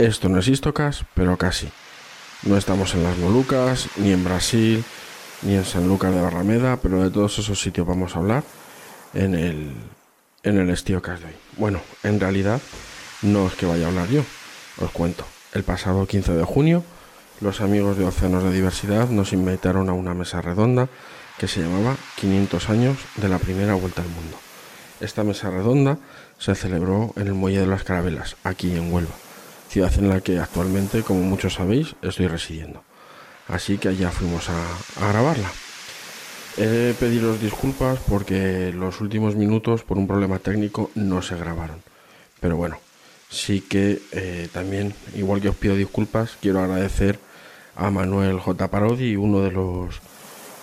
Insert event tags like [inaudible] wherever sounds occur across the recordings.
Esto no es Istocas, pero casi. No estamos en las Molucas, ni en Brasil, ni en San Lucas de Barrameda, pero de todos esos sitios vamos a hablar en el, en el de hoy. Bueno, en realidad no es que vaya a hablar yo, os cuento. El pasado 15 de junio, los amigos de Océanos de Diversidad nos invitaron a una mesa redonda que se llamaba 500 años de la primera vuelta al mundo. Esta mesa redonda se celebró en el Muelle de las Carabelas, aquí en Huelva, ciudad en la que actualmente, como muchos sabéis, estoy residiendo. Así que allá fuimos a, grabarla. He de pediros disculpas porque los últimos minutos, por un problema técnico, no se grabaron. Pero bueno, sí que eh, también, igual que os pido disculpas, quiero agradecer a Manuel J. Parodi, uno de los,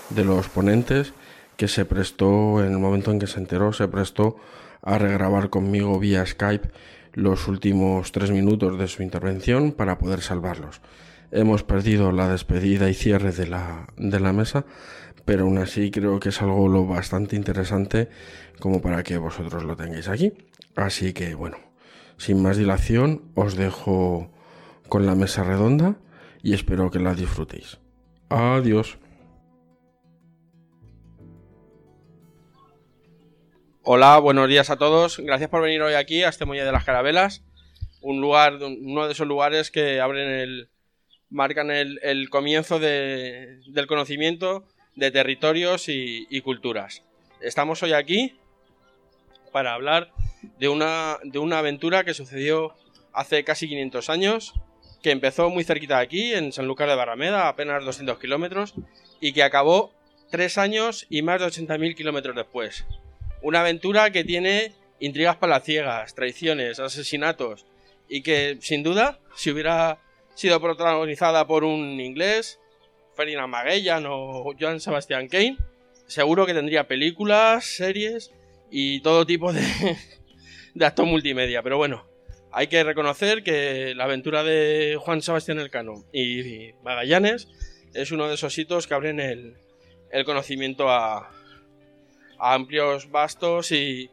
de los ponentes, que se prestó, en el momento en que se enteró, se prestó a regrabar conmigo vía Skype los últimos tres minutos de su intervención para poder salvarlos. Hemos perdido la despedida y cierre de la, de la mesa, pero aún así creo que es algo lo bastante interesante como para que vosotros lo tengáis aquí. Así que bueno, sin más dilación, os dejo con la mesa redonda y espero que la disfrutéis. Adiós. Hola, buenos días a todos. Gracias por venir hoy aquí a este Muelle de las Carabelas, un lugar, uno de esos lugares que abren el, marcan el, comienzo del conocimiento de territorios y, y, culturas. Estamos hoy aquí para hablar de una, de una aventura que sucedió hace casi 500 años, que empezó muy cerquita de aquí, en San Lucas de Barrameda, apenas 200 kilómetros, y que acabó tres años y más de 80.000 kilómetros después. Una aventura que tiene intrigas palaciegas, traiciones, asesinatos, y que sin duda, si hubiera sido protagonizada por un inglés, Ferdinand Magellan o Joan Sebastian Kane, seguro que tendría películas, series y todo tipo de, [laughs] de actos multimedia. Pero bueno, hay que reconocer que la aventura de Juan Sebastián Elcano y Magallanes es uno de esos hitos que abren el, conocimiento a, amplios, vastos y,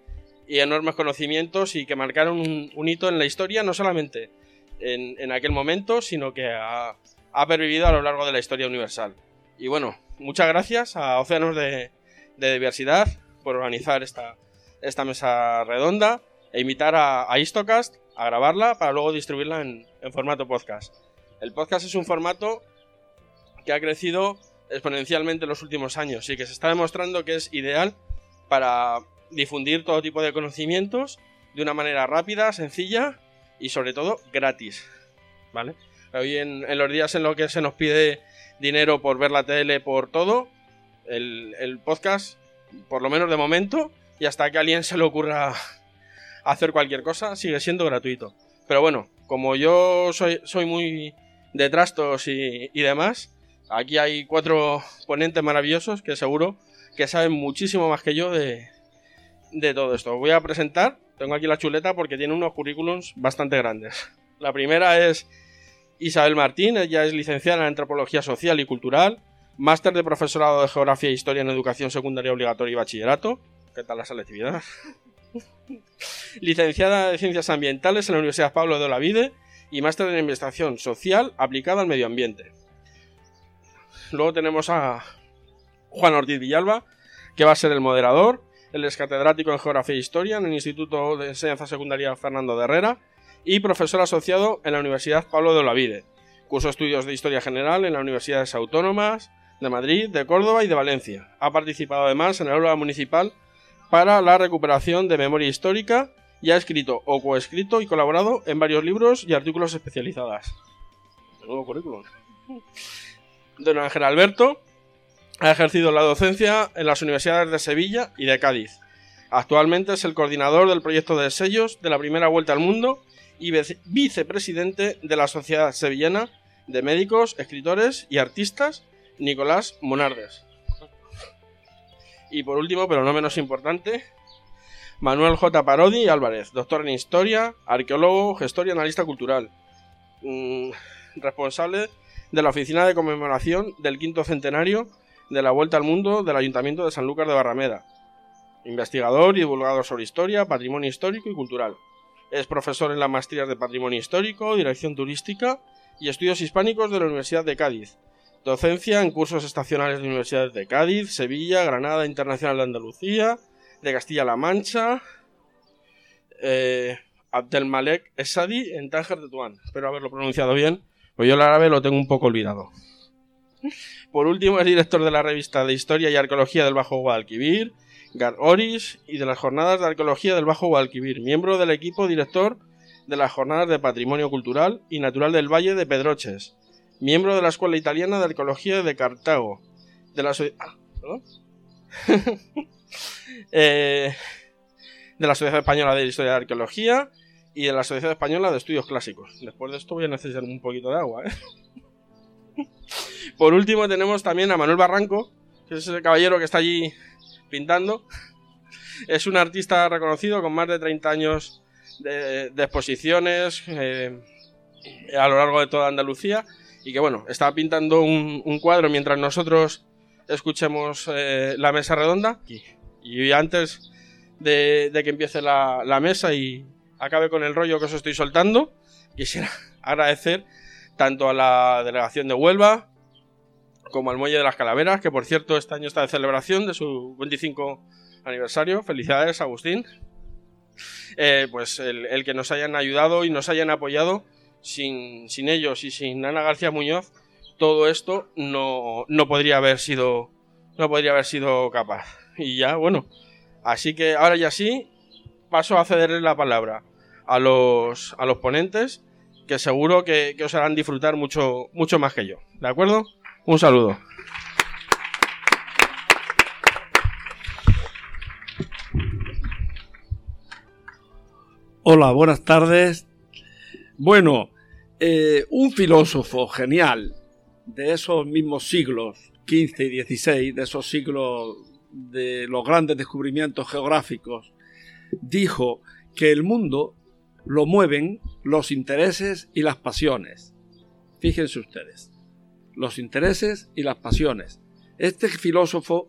enormes conocimientos y que marcaron un, hito en la historia, no solamente en, aquel momento, sino que ha, pervivido a lo largo de la historia universal. Y bueno, muchas gracias a Océanos de, Diversidad por organizar esta, mesa redonda e invitar a, a Istocast a grabarla para luego distribuirla en, formato podcast. El podcast es un formato que ha crecido exponencialmente en los últimos años y que se está demostrando que es ideal para difundir todo tipo de conocimientos de una manera rápida, sencilla y sobre todo gratis. ¿Vale? Hoy en, los días en los que se nos pide dinero por ver la tele, por todo, el, podcast, por lo menos de momento, y hasta que a alguien se le ocurra [laughs] hacer cualquier cosa, sigue siendo gratuito. Pero bueno, como yo soy, soy muy de trastos y, demás, aquí hay cuatro ponentes maravillosos que seguro que saben muchísimo más que yo de, de todo esto. voy a presentar, tengo aquí la chuleta porque tiene unos currículums bastante grandes. La primera es Isabel Martín, ella es licenciada en Antropología Social y Cultural, máster de Profesorado de Geografía e Historia en Educación Secundaria Obligatoria y Bachillerato. ¿Qué tal la selectividad? [laughs] licenciada en Ciencias Ambientales en la Universidad Pablo de Olavide y máster en Investigación Social aplicada al medio ambiente. Luego tenemos a Juan Ortiz Villalba, que va a ser el moderador. Él es catedrático en Geografía e Historia en el Instituto de Enseñanza Secundaria Fernando de Herrera y profesor asociado en la Universidad Pablo de Olavide. Cursó estudios de Historia General en las Universidades Autónomas de Madrid, de Córdoba y de Valencia. Ha participado además en el aula municipal para la recuperación de memoria histórica y ha escrito o coescrito y colaborado en varios libros y artículos especializados. nuevo currículum. Don Ángel Alberto ha ejercido la docencia en las universidades de Sevilla y de Cádiz. Actualmente es el coordinador del proyecto de sellos de la primera vuelta al mundo y vicepresidente de la Sociedad Sevillana de Médicos, Escritores y Artistas Nicolás Monardes. Y por último, pero no menos importante, Manuel J. Parodi Álvarez, doctor en Historia, arqueólogo, gestor y analista cultural. Mm, responsable de la Oficina de Conmemoración del quinto centenario de la Vuelta al Mundo del Ayuntamiento de San Lucas de Barrameda. Investigador y divulgador sobre historia, patrimonio histórico y cultural. Es profesor en las maestrías de Patrimonio Histórico, Dirección Turística y Estudios Hispánicos de la Universidad de Cádiz. Docencia en cursos estacionales de universidades de Cádiz, Sevilla, Granada Internacional de Andalucía, de Castilla-La Mancha, eh, Abdelmalek Esadi en Tánger de Tuán. Espero haberlo pronunciado bien, pues yo el árabe lo tengo un poco olvidado. Por último, es director de la revista de Historia y Arqueología del Bajo Guadalquivir, Gar Oris, y de las Jornadas de Arqueología del Bajo Guadalquivir, miembro del equipo director de las Jornadas de Patrimonio Cultural y Natural del Valle de Pedroches, miembro de la Escuela Italiana de Arqueología de Cartago, de la, ah, [laughs] eh, de la Sociedad Española de Historia y Arqueología y de la Sociedad Española de Estudios Clásicos. Después de esto voy a necesitar un poquito de agua. ¿eh? Por último tenemos también a Manuel Barranco, que es el caballero que está allí pintando. Es un artista reconocido con más de 30 años de, exposiciones eh, a lo largo de toda Andalucía y que bueno, está pintando un, cuadro mientras nosotros escuchemos eh, la mesa redonda y, antes de, que empiece la, mesa y acabe con el rollo que os estoy soltando, quisiera [laughs] agradecer tanto a la delegación de Huelva como al Muelle de las Calaveras, que por cierto este año está de celebración de su 25 aniversario. Felicidades, Agustín. Eh, pues el, que nos hayan ayudado y nos hayan apoyado sin, ellos y sin Ana García Muñoz, todo esto no, podría haber sido no podría haber sido capaz. Y ya, bueno, así que ahora ya sí, paso a cederle la palabra a los, a los ponentes, que seguro que, os harán disfrutar mucho, mucho más que yo. ¿De acuerdo? Un saludo. Hola, buenas tardes. Bueno, eh, un filósofo genial de esos mismos siglos, 15 y 16, de esos siglos de los grandes descubrimientos geográficos, dijo que el mundo lo mueven los intereses y las pasiones. Fíjense ustedes, los intereses y las pasiones. Este filósofo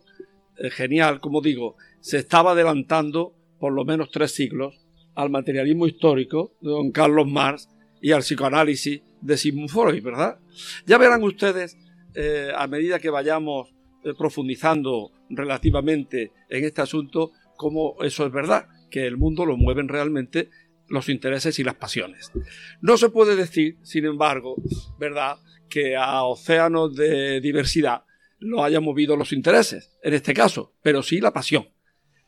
eh, genial, como digo, se estaba adelantando por lo menos tres siglos al materialismo histórico de don Carlos Marx y al psicoanálisis de Sigmund Freud, ¿verdad? Ya verán ustedes, eh, a medida que vayamos eh, profundizando relativamente en este asunto, cómo eso es verdad, que el mundo lo mueven realmente los intereses y las pasiones. No se puede decir, sin embargo, ¿verdad?, que a océanos de diversidad lo hayan movido los intereses, en este caso, pero sí la pasión.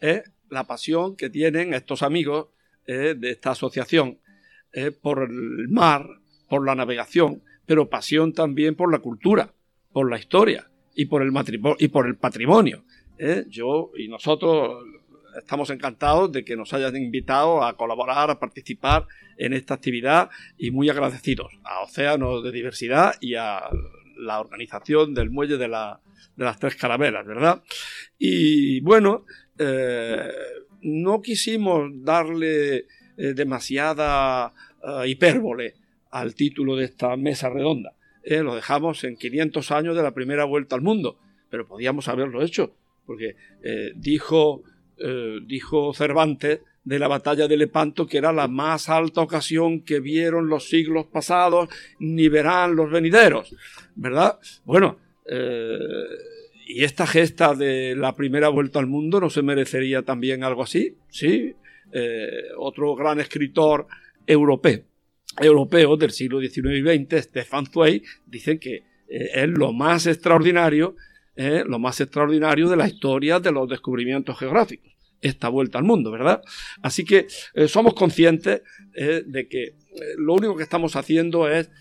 ¿eh? La pasión que tienen estos amigos de esta asociación eh, por el mar, por la navegación, pero pasión también por la cultura, por la historia y por el, y por el patrimonio. ¿eh? Yo y nosotros estamos encantados de que nos hayan invitado a colaborar, a participar en esta actividad y muy agradecidos a Océanos de Diversidad y a la organización del Muelle de, las Tres Carabelas, ¿verdad? Y bueno, eh, no quisimos darle eh, demasiada eh, hipérbole al título de esta mesa redonda. Eh, lo dejamos en 500 años de la primera vuelta al mundo, pero podíamos haberlo hecho, porque dijo, dijo Cervantes de la batalla de Lepanto que era la más alta ocasión que vieron los siglos pasados ni verán los venideros, ¿verdad? Bueno, ¿y esta gesta de la primera vuelta al mundo no se merecería también algo así? Sí, eh, otro gran escritor europeo, europeo del siglo XIX y XX, Stefan Zweig, dice que eh, es lo más extraordinario, eh, lo más extraordinario de la historia de los descubrimientos geográficos esta vuelta al mundo, ¿verdad? Así que somos conscientes de que lo único que estamos haciendo es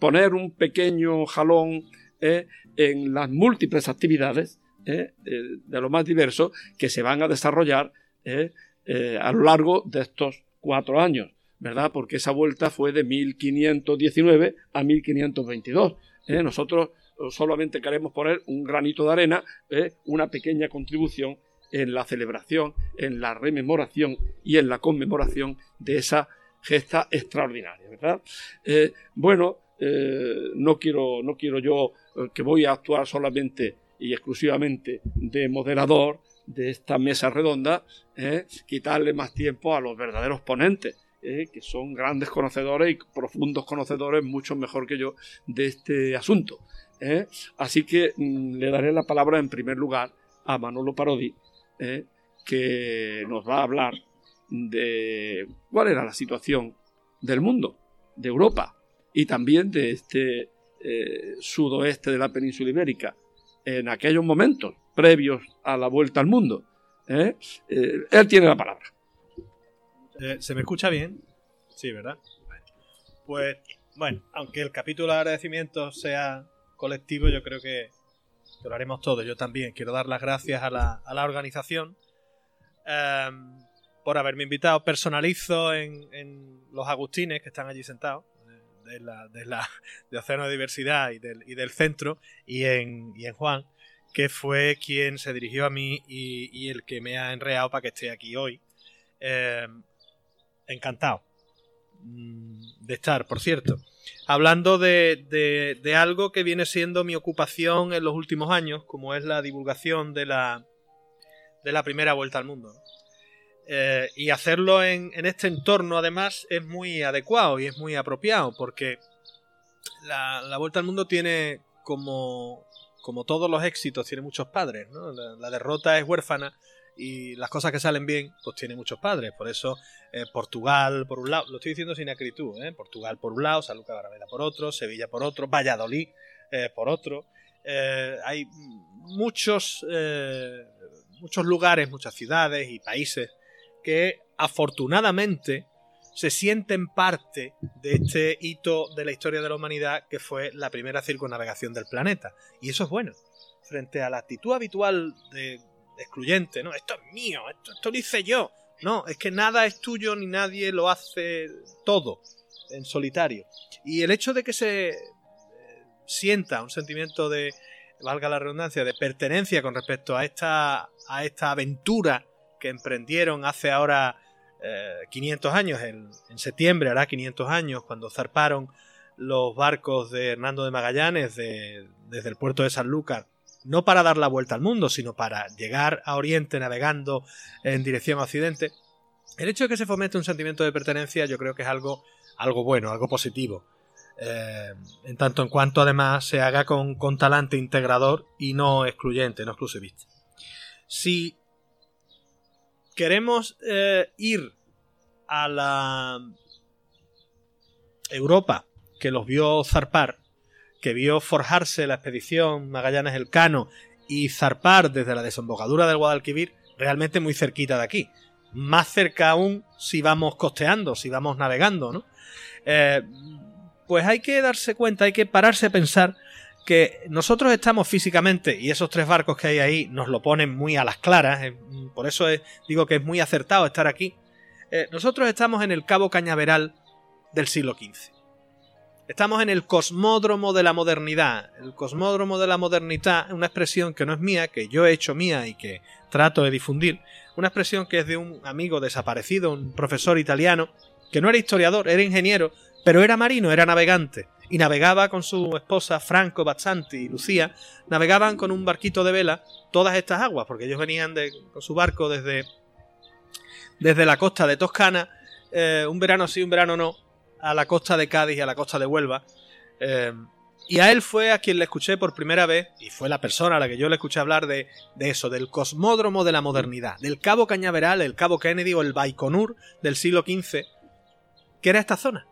poner un pequeño jalón en las múltiples actividades de lo más diverso que se van a desarrollar ¿eh? Eh, a lo largo de estos cuatro años, ¿verdad? Porque esa vuelta fue de 1519 a 1522. ¿eh? Nosotros solamente queremos poner un granito de arena, una pequeña contribución en la celebración, en la rememoración y en la conmemoración de esa gesta extraordinaria, ¿verdad? bueno, no, quiero, no quiero yo que voy a actuar solamente y exclusivamente de moderador, de esta mesa redonda, ¿eh? quitarle más tiempo a los verdaderos ponentes, ¿eh? que son grandes conocedores y profundos conocedores, mucho mejor que yo, de este asunto. ¿Eh? Así que mm, le daré la palabra en primer lugar a Manolo Parodi, que nos va a hablar de cuál era la situación del mundo, de Europa y también de este sudoeste de la península ibérica en aquellos momentos previos a la vuelta al mundo. ¿eh? Eh, él tiene la palabra. Eh, ¿Se me escucha bien? Sí, ¿verdad? Pues, bueno, aunque el capítulo de agradecimiento sea colectivo, yo creo que, lo haremos todos. Yo también quiero dar las gracias a la, organización em, por haberme invitado. Personalizo en, los Agustines que están allí sentados de la, de la [laughs] de Océano de Diversidad y del, y del centro y en, y en Juan que fue quien se dirigió a mí y, el que me ha enreado para que esté aquí hoy. Eh, encantado de estar, por cierto. Hablando de, de, algo que viene siendo mi ocupación en los últimos años, como es la divulgación de la, de la primera vuelta al mundo. Eh, y hacerlo en, en, este entorno, además, es muy adecuado y es muy apropiado, porque la, la vuelta al mundo tiene como, como todos los éxitos, tiene muchos padres. La, derrota es huérfana y las cosas que salen bien, pues tiene muchos padres. Por eso, eh, Portugal por un lado, lo estoy diciendo sin acritud, ¿eh? Portugal por un lado, San Lucas Barameda por otro, Sevilla por otro, Valladolid eh, por otro. Hay muchos, muchos lugares, muchas ciudades y países que afortunadamente se sienten parte de este hito de la historia de la humanidad que fue la primera circunnavegación del planeta. Y eso es bueno. Frente a la actitud habitual de, excluyente, ¿no? Esto es mío, esto, lo hice yo. No, es que nada es tuyo ni nadie lo hace todo en solitario. Y el hecho de que se eh, sienta un sentimiento de, valga la redundancia, de pertenencia con respecto a esta, a esta aventura que emprendieron hace ahora 500 eh, años, en, septiembre hará 500 años, cuando zarparon los barcos de Hernando de Magallanes desde el puerto de San Lucas, no para dar la vuelta al mundo, sino para llegar a Oriente navegando en dirección a Occidente, el hecho de que se fomente un sentimiento de pertenencia yo creo que es algo, algo bueno, algo positivo. Eh, en tanto en cuanto además se haga con, con talante integrador y no excluyente, no exclusivista. Si queremos eh, ir a la Europa que los vio zarpar, que vio forjarse la expedición Magallanes Elcano y zarpar desde la desembocadura del Guadalquivir, realmente muy cerquita de aquí. Más cerca aún si vamos costeando, si vamos navegando, ¿no? Eh, pues hay que darse cuenta, hay que pararse a pensar que nosotros estamos físicamente, y esos tres barcos que hay ahí nos lo ponen muy a las claras, eh, por eso digo que es muy acertado estar aquí, eh, nosotros estamos en el Cabo Cañaveral del siglo XV. Estamos en el cosmódromo de la modernidad. El cosmódromo de la modernidad es una expresión que no es mía, que yo he hecho mía y que trato de difundir. Una expresión que es de un amigo desaparecido, un profesor italiano, que no era historiador, era ingeniero, pero era marino, era navegante y navegaba con su esposa Franco Bazzanti y Lucía, navegaban con un barquito de vela todas estas aguas, porque ellos venían de, con su barco desde, desde la costa de Toscana, eh, un verano sí, un verano no, a la costa de Cádiz y a la costa de Huelva. Eh, y a él fue a quien le escuché por primera vez, y fue la persona a la que yo le escuché hablar de, de, eso, del cosmódromo de la modernidad, del Cabo Cañaveral, el Cabo Kennedy o el Baikonur del siglo XV, que era esta zona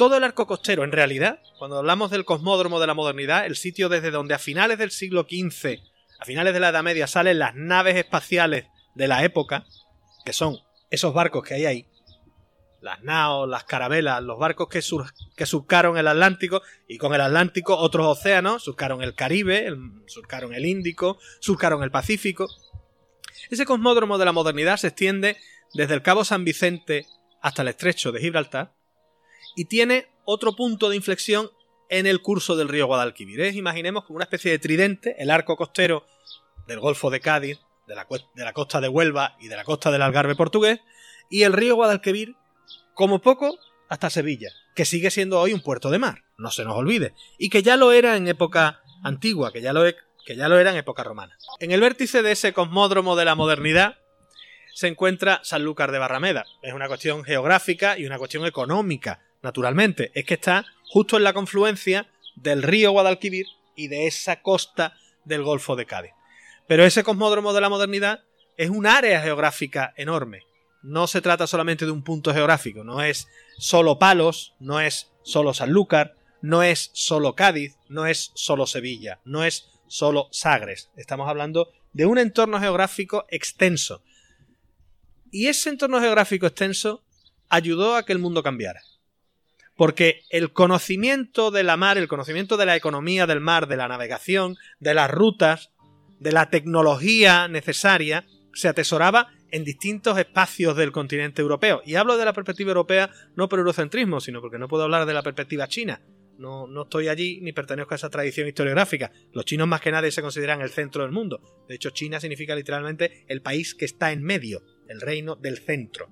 todo el arco costero, en realidad, cuando hablamos del cosmódromo de la modernidad, el sitio desde donde a finales del siglo XV, a finales de la Edad Media, salen las naves espaciales de la época, que son esos barcos que hay ahí, las naos, las carabelas, los barcos que, surcaron el Atlántico y con el Atlántico otros océanos, surcaron el Caribe, surcaron el Índico, surcaron el Pacífico. Ese cosmódromo de la modernidad se extiende desde el Cabo San Vicente hasta el estrecho de Gibraltar y tiene otro punto de inflexión en el curso del río Guadalquivir. Imaginemos como una especie de tridente, el arco costero del Golfo de Cádiz, de la, de la costa de Huelva y de la costa del Algarve portugués, y el río Guadalquivir, como poco, hasta Sevilla, que sigue siendo hoy un puerto de mar, no se nos olvide, y que ya lo era en época antigua, que ya lo que ya lo era en época romana. En el vértice de ese cosmódromo de la modernidad se encuentra Sanlúcar de Barrameda. Es una cuestión geográfica y una cuestión económica, naturalmente. Es que está justo en la confluencia del río Guadalquivir y de esa costa del Golfo de Cádiz. Pero ese cosmódromo de la modernidad es un área geográfica enorme. No se trata solamente de un punto geográfico, no es solo Palos, no es solo Sanlúcar, no es solo Cádiz, no es solo Sevilla, no es solo Sagres. Estamos hablando de un entorno geográfico extenso. Y ese entorno geográfico extenso ayudó a que el mundo cambiara. Porque el conocimiento de la mar, el conocimiento de la economía del mar, de la navegación, de las rutas, de la tecnología necesaria, se atesoraba en distintos espacios del continente europeo. Y hablo de la perspectiva europea no por eurocentrismo, sino porque no puedo hablar de la perspectiva china. No, no, estoy allí ni pertenezco a esa tradición historiográfica. Los chinos más que nadie se consideran el centro del mundo. De hecho, China significa literalmente el país que está en medio, el reino del centro.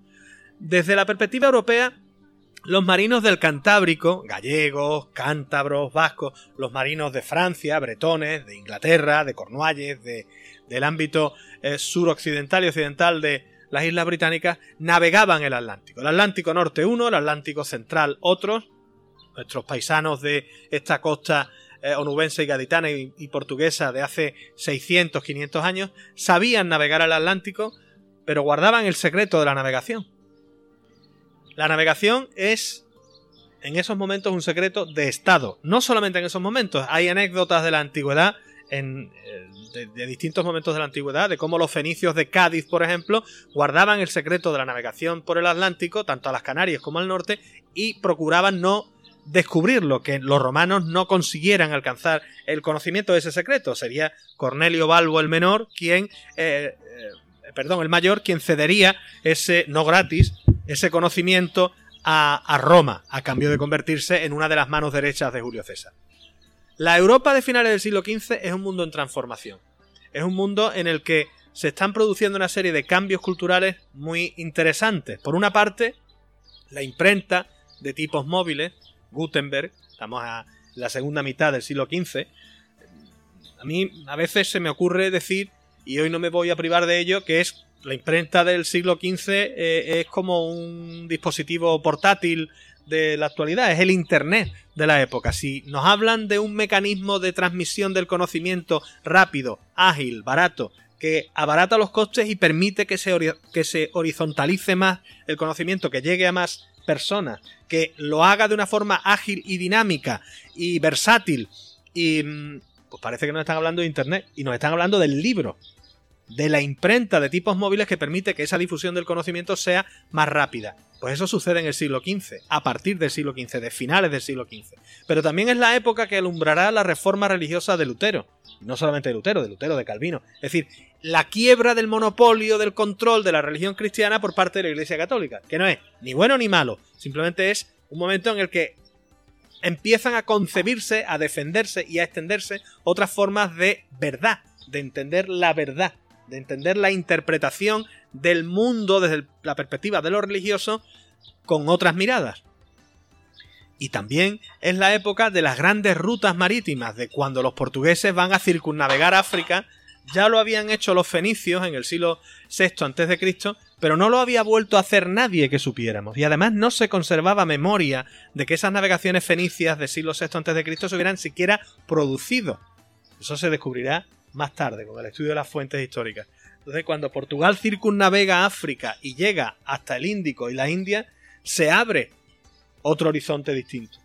Desde la perspectiva europea, los marinos del Cantábrico, gallegos, cántabros, vascos, los marinos de Francia, bretones, de Inglaterra, de Cornualles, de, del ámbito eh, suroccidental y occidental de las islas británicas, navegaban el Atlántico. El Atlántico Norte uno, el Atlántico Central otros, nuestros paisanos de esta costa eh, onubense y gaditana y, y, portuguesa de hace 600, 500 años, sabían navegar al Atlántico, pero guardaban el secreto de la navegación. La navegación es en esos momentos un secreto de Estado. No solamente en esos momentos, hay anécdotas de la antigüedad, en, eh, de, distintos momentos de la antigüedad, de cómo los fenicios de Cádiz, por ejemplo, guardaban el secreto de la navegación por el Atlántico, tanto a las Canarias como al norte, y procuraban no descubrirlo, que los romanos no consiguieran alcanzar el conocimiento de ese secreto. Sería Cornelio Balbo el menor quien, eh, eh, perdón, el mayor quien cedería ese, no gratis, ese conocimiento a Roma, a cambio de convertirse en una de las manos derechas de Julio César. La Europa de finales del siglo XV es un mundo en transformación. Es un mundo en el que se están produciendo una serie de cambios culturales muy interesantes. Por una parte, la imprenta de tipos móviles, Gutenberg, estamos a la segunda mitad del siglo XV. A mí a veces se me ocurre decir, y hoy no me voy a privar de ello, que es la imprenta del siglo XV eh, es como un dispositivo portátil de la actualidad, es el Internet de la época. Si nos hablan de un mecanismo de transmisión del conocimiento rápido, ágil, barato, que abarata los costes y permite que se, que se horizontalice más el conocimiento, que llegue a más personas, que lo haga de una forma ágil y dinámica y versátil, y pues parece que nos están hablando de Internet y nos están hablando del libro, de la imprenta de tipos móviles que permite que esa difusión del conocimiento sea más rápida. Pues eso sucede en el siglo XV, a partir del siglo XV, de finales del siglo XV. Pero también es la época que alumbrará la reforma religiosa de Lutero. No solamente de Lutero, de Lutero, de Calvino. Es decir, la quiebra del monopolio del control de la religión cristiana por parte de la Iglesia Católica. Que no es ni bueno ni malo, simplemente es un momento en el que empiezan a concebirse, a defenderse y a extenderse otras formas de verdad, de entender la verdad, de entender la interpretación del mundo desde la perspectiva de lo religioso con otras miradas. Y también es la época de las grandes rutas marítimas, de cuando los portugueses van a circunnavegar África, ya lo habían hecho los fenicios en el siglo VI a.C., pero no lo había vuelto a hacer nadie que supiéramos. Y además no se conservaba memoria de que esas navegaciones fenicias del siglo VI a.C. se hubieran siquiera producido. Eso se descubrirá más tarde, con el estudio de las fuentes históricas. Entonces, cuando Portugal circunnavega África y llega hasta el Índico y la India, se abre otro horizonte distinto.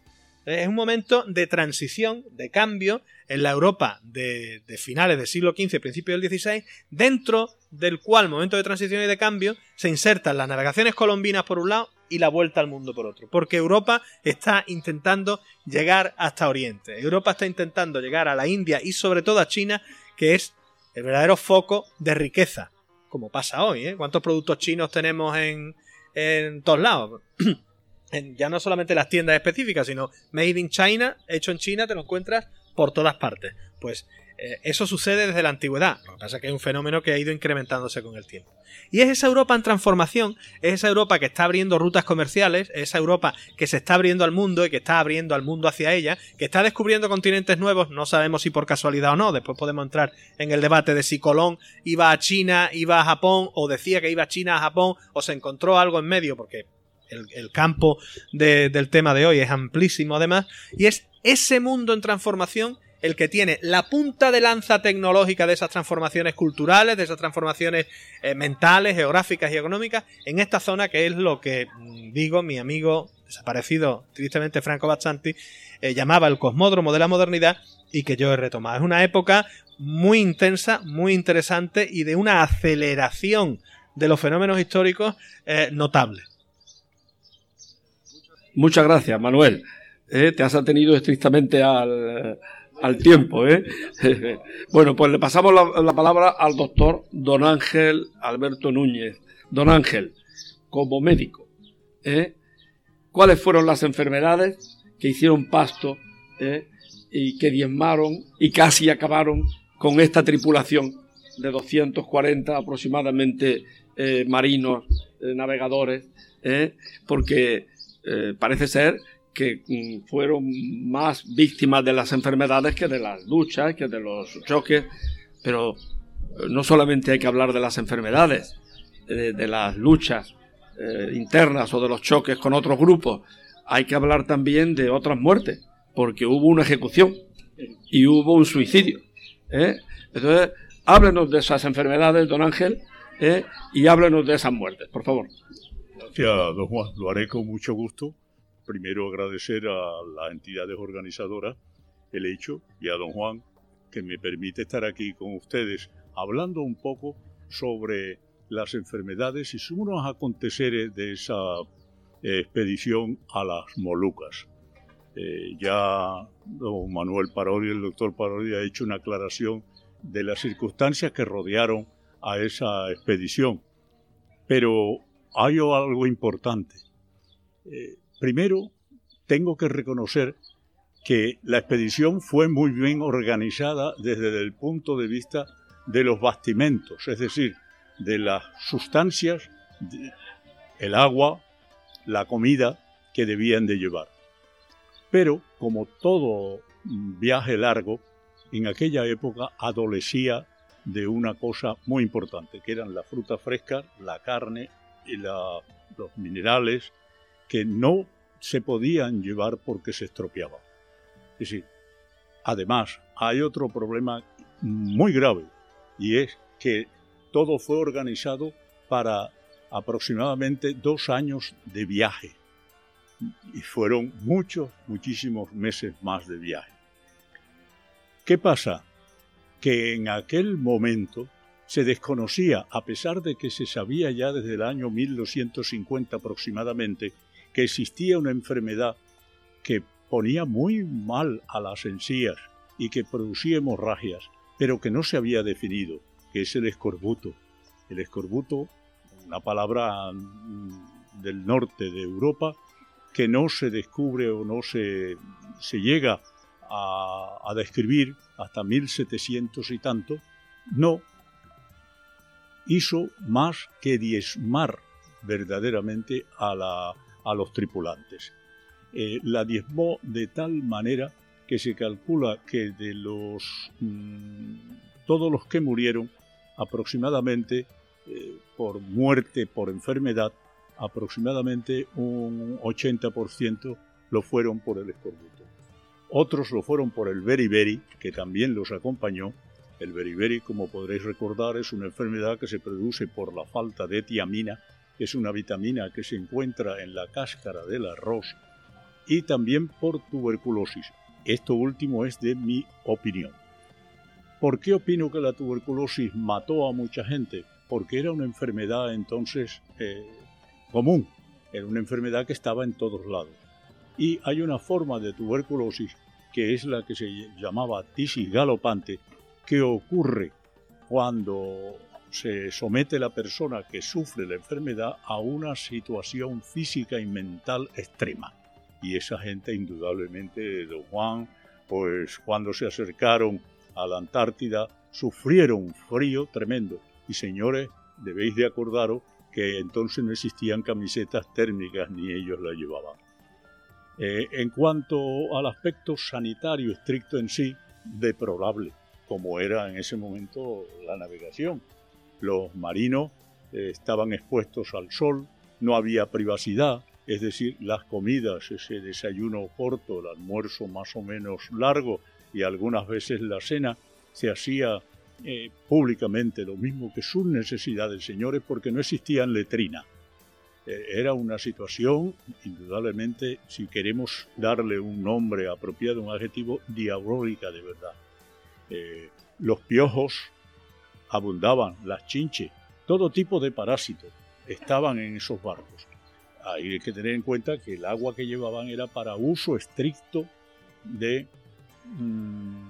Es un momento de transición, de cambio en la Europa de, de finales del siglo XV principios del XVI, dentro del cual, momento de transición y de cambio, se insertan las navegaciones colombinas por un lado y la vuelta al mundo por otro. Porque Europa está intentando llegar hasta Oriente. Europa está intentando llegar a la India y sobre todo a China, que es el verdadero foco de riqueza, como pasa hoy. ¿eh? ¿Cuántos productos chinos tenemos en, en todos lados? [clears throat] ya no solamente las tiendas específicas, sino Made in China, hecho en China, te lo encuentras por todas partes. Pues Eh, eso sucede desde la antigüedad. Lo que pasa es que es un fenómeno que ha ido incrementándose con el tiempo. Y es esa Europa en transformación, es esa Europa que está abriendo rutas comerciales, es esa Europa que se está abriendo al mundo y que está abriendo al mundo hacia ella, que está descubriendo continentes nuevos, no sabemos si por casualidad o no, después podemos entrar en el debate de si Colón iba a China, iba a Japón, o decía que iba a China, a Japón, o se encontró algo en medio, porque el, campo del tema de hoy es amplísimo además, y es ese mundo en transformación el que tiene la punta de lanza tecnológica de esas transformaciones culturales, de esas transformaciones eh, mentales, geográficas y económicas, en esta zona que es lo que, mm, digo, mi amigo desaparecido, tristemente Franco Bazzanti, eh, llamaba el cosmódromo de la modernidad y que yo he retomado. Es una época muy intensa, muy interesante y de una aceleración de los fenómenos históricos eh, notable. Muchas gracias, Manuel. te has atenido estrictamente al, al tiempo. ¿eh? bueno, pues le pasamos la, palabra al doctor Don Ángel Alberto Núñez. Don Ángel, como médico, ¿eh? ¿cuáles fueron las enfermedades que hicieron pasto ¿eh? y que diezmaron y casi acabaron con esta tripulación de 240 aproximadamente eh, marinos, eh, navegadores? Porque parece ser que mm, fueron más víctimas de las enfermedades que de las luchas, que de los choques, pero eh, no solamente hay que hablar de las enfermedades, de, las luchas eh, internas o de los choques con otros grupos, hay que hablar también de otras muertes, porque hubo una ejecución y hubo un suicidio. ¿eh? Entonces, háblenos de esas enfermedades, don Ángel, y háblenos de esas muertes, por favor. Gracias, don Juan, lo haré con mucho gusto primero agradecer a las entidades organizadoras el hecho y a don Juan que me permite estar aquí con ustedes hablando un poco sobre las enfermedades y unos aconteceres de esa eh, expedición a las Molucas. Eh, ya don Manuel Parodi, el doctor Parodi, ha hecho una aclaración de las circunstancias que rodearon a esa expedición. Pero hay algo importante. Eh, Primero, tengo que reconocer que la expedición fue muy bien organizada desde el punto de vista de los bastimentos, es decir, de las sustancias, el agua, la comida que debían de llevar. Pero, como todo viaje largo, en aquella época adolecía de una cosa muy importante, que eran las frutas frescas, la carne y los minerales, que no se podían llevar porque se estropeaban. Es decir, además, hay otro problema muy grave y es que todo fue organizado para aproximadamente dos años de viaje. Y fueron muchos, muchísimos meses más de viaje. ¿Qué pasa? Que en aquel momento se desconocía, a pesar de que se sabía ya desde el año 1250 aproximadamente, que existía una enfermedad que ponía muy mal a las encías y que producía hemorragias, pero que no se había definido, que es el escorbuto. El escorbuto, una palabra mm, del norte de Europa, que no se descubre o no se, se llega a, a describir hasta 1700 y tanto, no hizo más que diezmar verdaderamente a la, a los tripulantes. Eh, la diezmó de tal manera que se calcula que de los mm, todos los que murieron aproximadamente eh, por muerte por enfermedad aproximadamente un 80% lo fueron por el escorbuto. Otros lo fueron por el beriberi, que también los acompañó. El beriberi, como podréis recordar, es una enfermedad que se produce por la falta de tiamina es una vitamina que se encuentra en la cáscara del arroz, y también por tuberculosis. Esto último es de mi opinión. ¿Por qué opino que la tuberculosis mató a mucha gente? Porque era una enfermedad entonces eh, común, era una enfermedad que estaba en todos lados. Y hay una forma de tuberculosis que es la que se llamaba tisis galopante, que ocurre cuando se somete la persona que sufre la enfermedad a una situación física y mental extrema. Y esa gente, indudablemente, don Juan, pues cuando se acercaron a la Antártida sufrieron un frío tremendo. Y señores, debéis de acordaros que entonces no existían camisetas térmicas ni ellos la llevaban. Eh, en cuanto al aspecto sanitario estricto en sí, deplorable, como era en ese momento la navegación. Los marinos eh, estaban expuestos al sol, no había privacidad, es decir, las comidas, ese desayuno corto, el almuerzo más o menos largo y algunas veces la cena, se hacía eh, públicamente lo mismo que sus necesidades, señores, porque no existían letrina. Eh, era una situación, indudablemente, si queremos darle un nombre apropiado, un adjetivo, diabólica de verdad. Los piojos abundaban, las chinches, todo tipo de parásitos estaban en esos barcos. Hay que tener en cuenta que el agua que llevaban era para uso estricto de, mm,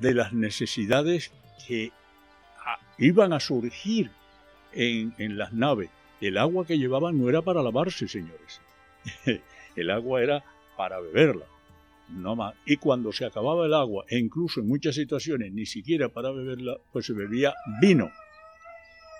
de las necesidades que ah, iban a surgir en, en las naves. El agua que llevaban no era para lavarse, señores. [laughs] el agua era para beberla. No más. Y cuando se acababa el agua, e incluso en muchas situaciones ni siquiera para beberla, pues se bebía vino.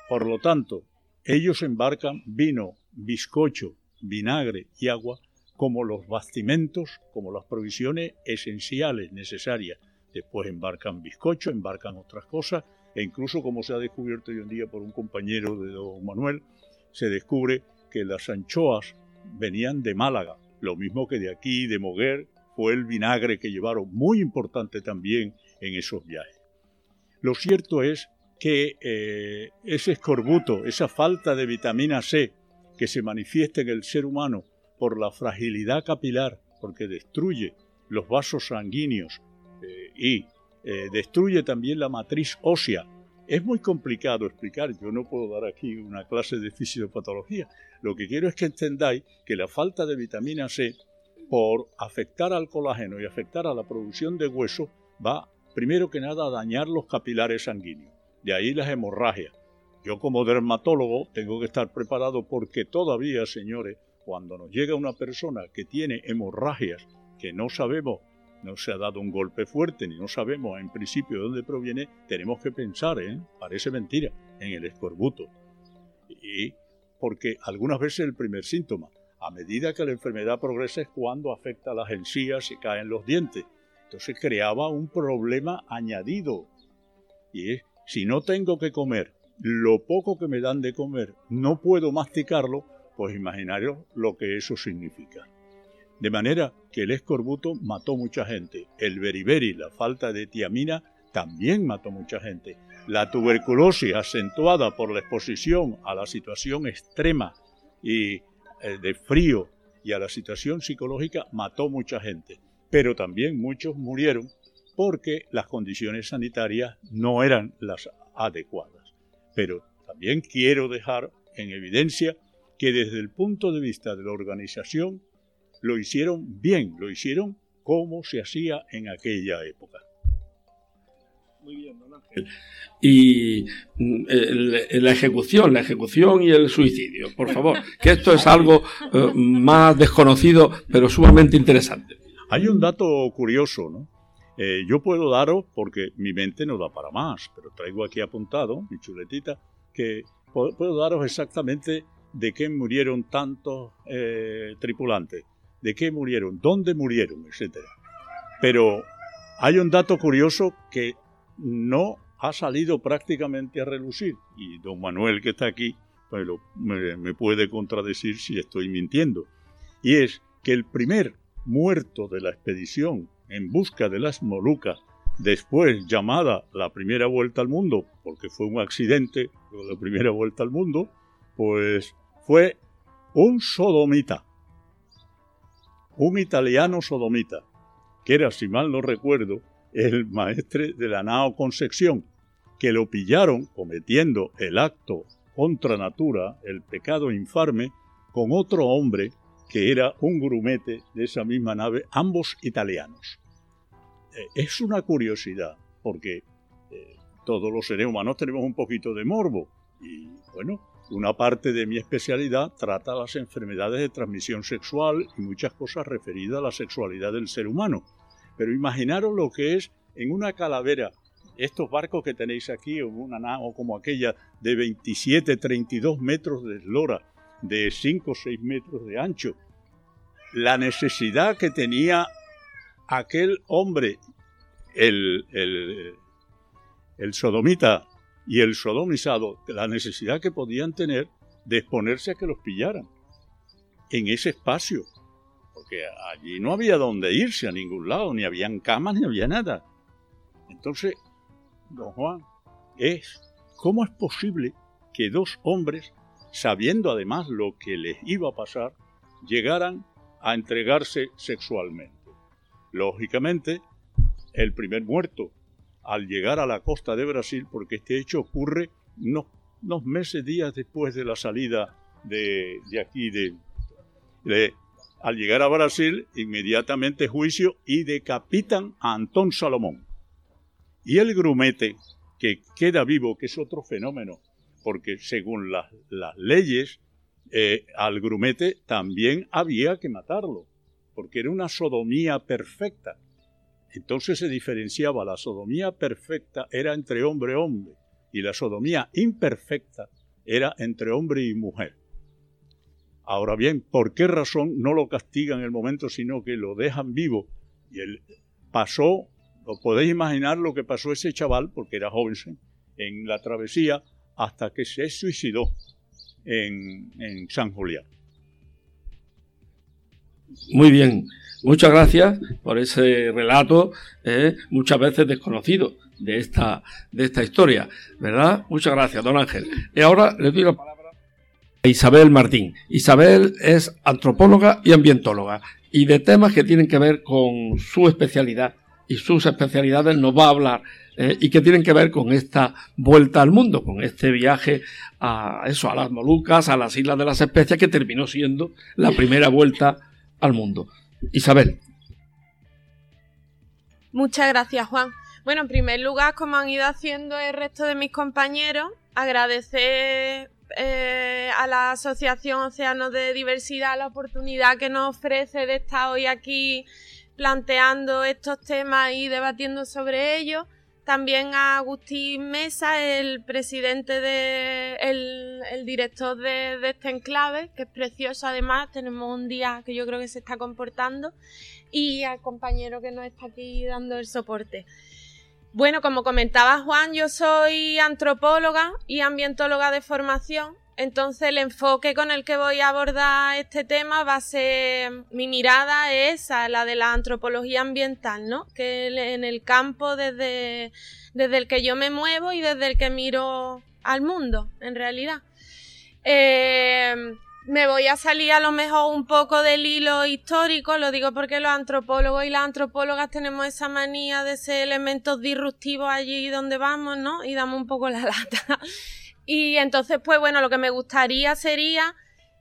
Por lo tanto, ellos embarcan vino, bizcocho, vinagre y agua como los bastimentos, como las provisiones esenciales necesarias. Después embarcan bizcocho, embarcan otras cosas, e incluso como se ha descubierto hoy en día por un compañero de don Manuel, se descubre que las anchoas venían de Málaga, lo mismo que de aquí, de Moguer, fue el vinagre que llevaron, muy importante también en esos viajes. Lo cierto es que eh, ese escorbuto, esa falta de vitamina C que se manifiesta en el ser humano por la fragilidad capilar, porque destruye los vasos sanguíneos eh, y eh, destruye también la matriz ósea. Es muy complicado explicar, yo no puedo dar aquí una clase de fisiopatología. Lo que quiero es que entendáis que la falta de vitamina C, por afectar al colágeno y afectar a la producción de hueso, va primero que nada a dañar los capilares sanguíneos. De ahí las hemorragias. Yo como dermatólogo tengo que estar preparado porque todavía, señores, cuando nos llega una persona que tiene hemorragias que no sabemos, no se ha dado un golpe fuerte ni no sabemos en principio de dónde proviene, tenemos que pensar, parece mentira, en el escorbuto. Y porque algunas veces el primer síntoma, a medida que la enfermedad progresa es cuando afecta las encías y caen los dientes. Entonces creaba un problema añadido. Y es, si no tengo que comer lo poco que me dan de comer, no puedo masticarlo, pues imaginaros lo que eso significa. De manera que el escorbuto mató mucha gente. El beriberi, la falta de tiamina, también mató mucha gente. La tuberculosis, acentuada por la exposición a la situación extrema y de frío y a la situación psicológica, mató mucha gente. Pero también muchos murieron porque las condiciones sanitarias no eran las adecuadas. Pero también quiero dejar en evidencia que desde el punto de vista de la organización lo hicieron bien, lo hicieron como se hacía en aquella época. Muy bien, don Ángel. Y mm, la ejecución, la ejecución y el suicidio, por favor, que esto es algo eh, más desconocido, pero sumamente interesante. Hay un dato curioso, ¿no? Eh, yo puedo daros, porque mi mente no da para más, pero traigo aquí apuntado, mi chuletita, que puedo, daros exactamente de qué murieron tantos eh, tripulantes, de qué murieron, dónde murieron, etc. Pero hay un dato curioso que no ha salido prácticamente a relucir, y don Manuel que está aquí me, me puede contradecir si estoy mintiendo, y es que el primer muerto de la expedición en busca de las Molucas, después llamada la primera vuelta al mundo, porque fue un accidente, la primera vuelta al mundo, pues fue un sodomita, un italiano sodomita, que era, si mal no recuerdo, el maestre de la nao Concepción, que lo pillaron cometiendo el acto contra natura, el pecado infame, con otro hombre que era un grumete de esa misma nave, ambos italianos. Eh, es una curiosidad, porque eh, todos los seres humanos tenemos un poquito de morbo. Y bueno, una parte de mi especialidad trata las enfermedades de transmisión sexual y muchas cosas referidas a la sexualidad del ser humano. Pero imaginaros lo que es en una calavera, estos barcos que tenéis aquí, una nao como aquella de 27, 32 metros de eslora, de 5 o 6 metros de ancho, la necesidad que tenía aquel hombre, el, el, el sodomita y el sodomizado, la necesidad que podían tener de exponerse a que los pillaran en ese espacio, allí no había donde irse a ningún lado, ni habían camas, ni había nada. Entonces, don Juan, es, ¿cómo es posible que dos hombres, sabiendo además lo que les iba a pasar, llegaran a entregarse sexualmente? Lógicamente, el primer muerto, al llegar a la costa de Brasil, porque este hecho ocurre unos, meses, días después de la salida de, de aquí, de, al llegar a Brasil, inmediatamente juicio y decapitan a Antón Salomón. Y el grumete, que queda vivo, que es otro fenómeno, porque según las, leyes, eh, al grumete también había que matarlo, porque era una sodomía perfecta. Entonces se diferenciaba, la sodomía perfecta era entre hombre y hombre, y la sodomía imperfecta era entre hombre y mujer. Ahora bien, ¿por qué razón no lo castigan en el momento, sino que lo dejan vivo? Y él pasó, lo podéis imaginar lo que pasó ese chaval, porque era joven, en la travesía, hasta que se suicidó en, San Julián. Muy bien, muchas gracias por ese relato, eh, muchas veces desconocido de esta, de esta historia, ¿verdad? Muchas gracias, don Ángel. Y ahora le doy la palabra Isabel Martín. Isabel es antropóloga y ambientóloga y de temas que tienen que ver con su especialidad y sus especialidades nos va a hablar eh, y que tienen que ver con esta vuelta al mundo, con este viaje a eso, a las Molucas, a las Islas de las Especias que terminó siendo la primera vuelta al mundo. Isabel. Muchas gracias, Juan. Bueno, en primer lugar, como han ido haciendo el resto de mis compañeros, agradecer eh, a la Asociación Océano de Diversidad la oportunidad que nos ofrece de estar hoy aquí planteando estos temas y debatiendo sobre ellos. También a Agustín Mesa, el presidente de, el, director de, de, este enclave, que es precioso además, tenemos un día que yo creo que se está comportando, y al compañero que nos está aquí dando el soporte. Bueno, como comentaba Juan, yo soy antropóloga y ambientóloga de formación. Entonces el enfoque con el que voy a abordar este tema va a ser, mi mirada es a la de la antropología ambiental, ¿no? Que en el campo desde, desde el que yo me muevo y desde el que miro al mundo, en realidad. Eh, me voy a salir a lo mejor un poco del hilo histórico, lo digo porque los antropólogos y las antropólogas tenemos esa manía de ser elementos disruptivos allí donde vamos, ¿no? Y damos un poco la [laughs] lata. Y entonces, pues bueno, lo que me gustaría sería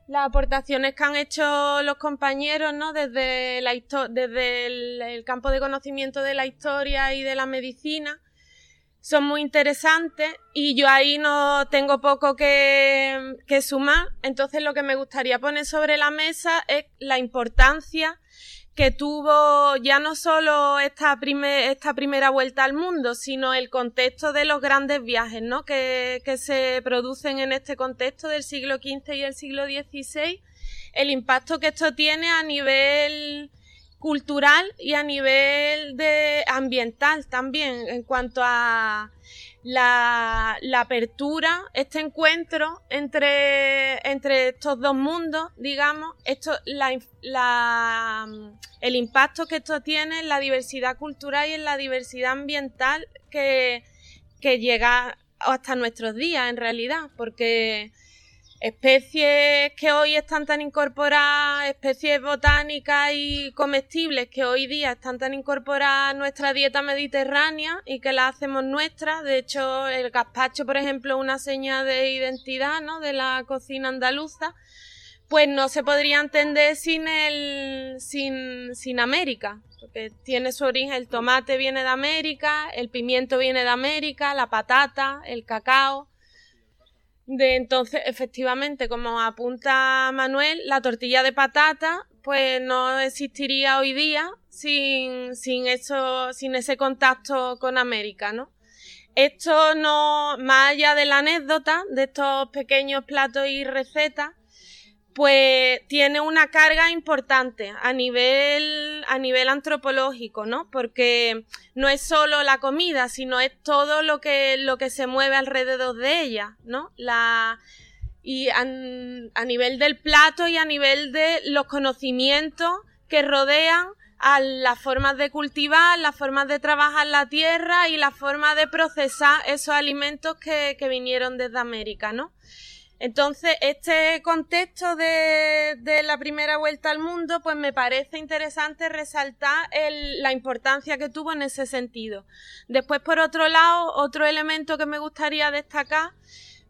las aportaciones que han hecho los compañeros, ¿no? Desde, la desde el campo de conocimiento de la historia y de la medicina son muy interesantes y yo ahí no tengo poco que, sumar. Entonces lo que me gustaría poner sobre la mesa es la importancia que tuvo ya no solo esta, esta primera vuelta al mundo, sino el contexto de los grandes viajes ¿no? que, que se producen en este contexto del siglo XV y el siglo XVI, el impacto que esto tiene a nivel cultural y a nivel de ambiental también en cuanto a la, apertura, este encuentro entre, entre estos dos mundos, digamos, esto, la, el impacto que esto tiene en la diversidad cultural y en la diversidad ambiental que, que llega hasta nuestros días en realidad, porque especies que hoy están tan incorporadas, especies botánicas y comestibles que hoy día están tan incorporadas a nuestra dieta mediterránea y que la hacemos nuestra. De hecho, el gazpacho, por ejemplo, una seña de identidad ¿no? de la cocina andaluza, pues no se podría entender sin, el, sin, sin América. Porque tiene su origen, el tomate viene de América, el pimiento viene de América, la patata, el cacao de entonces, efectivamente, como apunta Manuel, la tortilla de patata pues no existiría hoy día sin, sin, eso, sin ese contacto con América, ¿no? Esto no, más allá de la anécdota, de estos pequeños platos y recetas, pues tiene una carga importante a nivel, a nivel antropológico, ¿no? Porque no es solo la comida, sino es todo lo que, lo que se mueve alrededor de ella, ¿no? La, y a, nivel del plato y a nivel de los conocimientos que rodean a las formas de cultivar, las formas de trabajar la tierra y la forma de procesar esos alimentos que, que vinieron desde América, ¿no? Entonces, este contexto de, la primera vuelta al mundo, pues me parece interesante resaltar el, la importancia que tuvo en ese sentido. Después, por otro lado, otro elemento que me gustaría destacar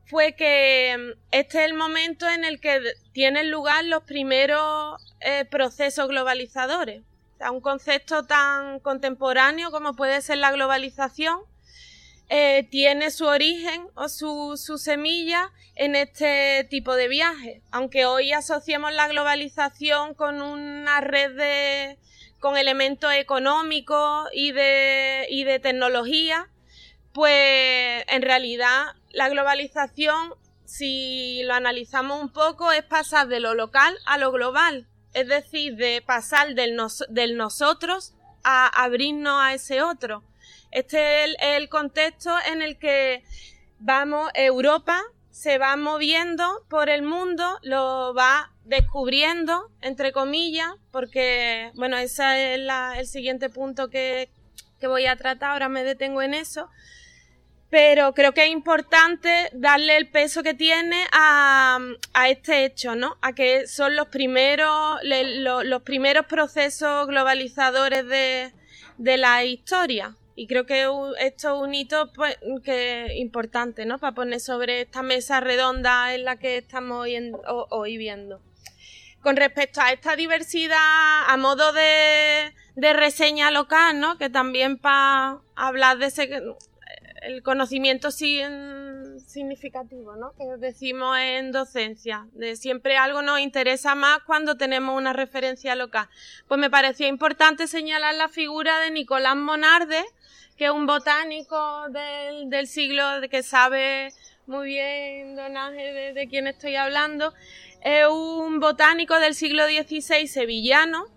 fue que mm, este es el momento en el que tienen lugar los primeros eh, procesos globalizadores. O sea, un concepto tan contemporáneo como puede ser la globalización, eh, tiene su origen o su, su, semilla en este tipo de viajes. Aunque hoy asociemos la globalización con una red de con elementos económicos y de, y de tecnología, pues en realidad la globalización, si lo analizamos un poco, es pasar de lo local a lo global. Es decir, de pasar del, nos, del nosotros a abrirnos a ese otro. Este es el, contexto en el que vamos, Europa se va moviendo por el mundo, lo va descubriendo, entre comillas, porque, bueno, ese es el siguiente punto que, que voy a tratar, ahora me detengo en eso pero creo que es importante darle el peso que tiene a, a este hecho, ¿no? A que son los primeros, los primeros procesos globalizadores de, de la historia. Y creo que esto es un hito pues, que importante, ¿no? Para poner sobre esta mesa redonda en la que estamos hoy viendo. Con respecto a esta diversidad, a modo de, de reseña local, ¿no? Que también para hablar de ese, el conocimiento significativo, ¿no? Que decimos en docencia, de siempre algo nos interesa más cuando tenemos una referencia local. Pues me parecía importante señalar la figura de Nicolás Monarde, que un botánico del, del siglo, de que sabe muy bien Donaje de, de quién estoy hablando, es un botánico del siglo XVI sevillano,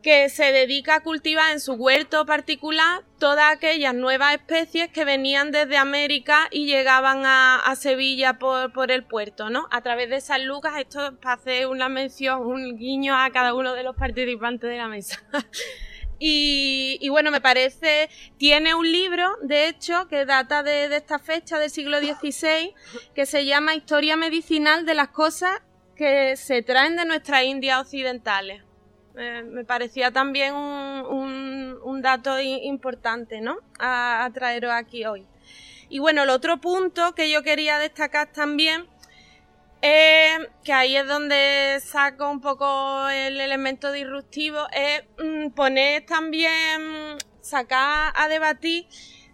que se dedica a cultivar en su huerto particular todas aquellas nuevas especies que venían desde América y llegaban a, a Sevilla por, por, el puerto, ¿no? A través de San Lucas, esto para hacer una mención, un guiño a cada uno de los participantes de la mesa. [laughs] y, bueno, me parece, tiene un libro, de hecho, que data de, esta fecha del siglo XVI, que se llama Historia Medicinal de las cosas que se traen de nuestras Indias occidentales me parecía también un, dato importante, ¿no? A, traeros aquí hoy. Y bueno, el otro punto que yo quería destacar también es que ahí es donde saco un poco el elemento disruptivo, es mm, poner también, sacar a debatir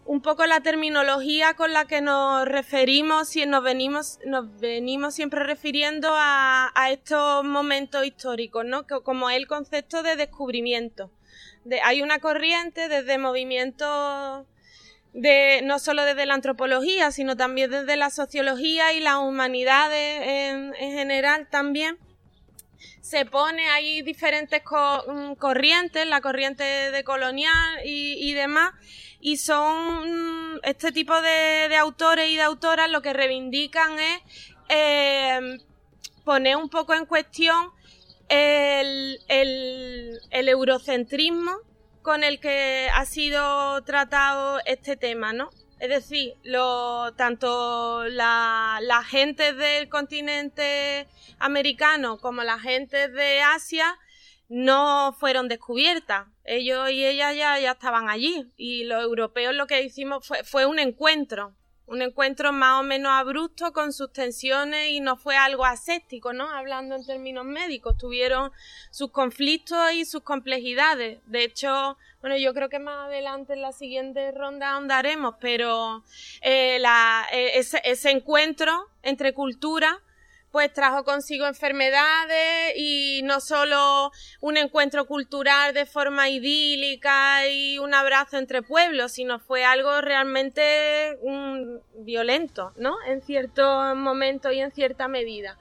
un poco la terminología con la que nos referimos y nos venimos, nos venimos siempre refiriendo a, a estos momentos históricos, ¿no? Como el concepto de descubrimiento. De, hay una corriente desde movimientos de, no solo desde la antropología, sino también desde la sociología y las humanidades en, en general también. Se pone, hay diferentes mm, corrientes, la corriente de colonial y, demás, y son este tipo de, autores y de autoras lo que reivindican es eh, poner un poco en cuestión el, eurocentrismo con el que ha sido tratado este tema, ¿no? Es decir, lo, tanto la, gente del continente americano como la gente de Asia no fueron descubiertas. Ellos y ellas ya, ya estaban allí. Y los europeos lo que hicimos fue, fue un encuentro. Un encuentro más o menos abrupto con sus tensiones y no fue algo aséptico, ¿no? Hablando en términos médicos. Tuvieron sus conflictos y sus complejidades. De hecho, bueno, yo creo que más adelante en la siguiente ronda andaremos, pero eh, la, eh, ese, ese encuentro entre culturas pues trajo consigo enfermedades y no solo un encuentro cultural de forma idílica y un abrazo entre pueblos, sino fue algo realmente mm, violento, ¿no? En cierto momento y en cierta medida.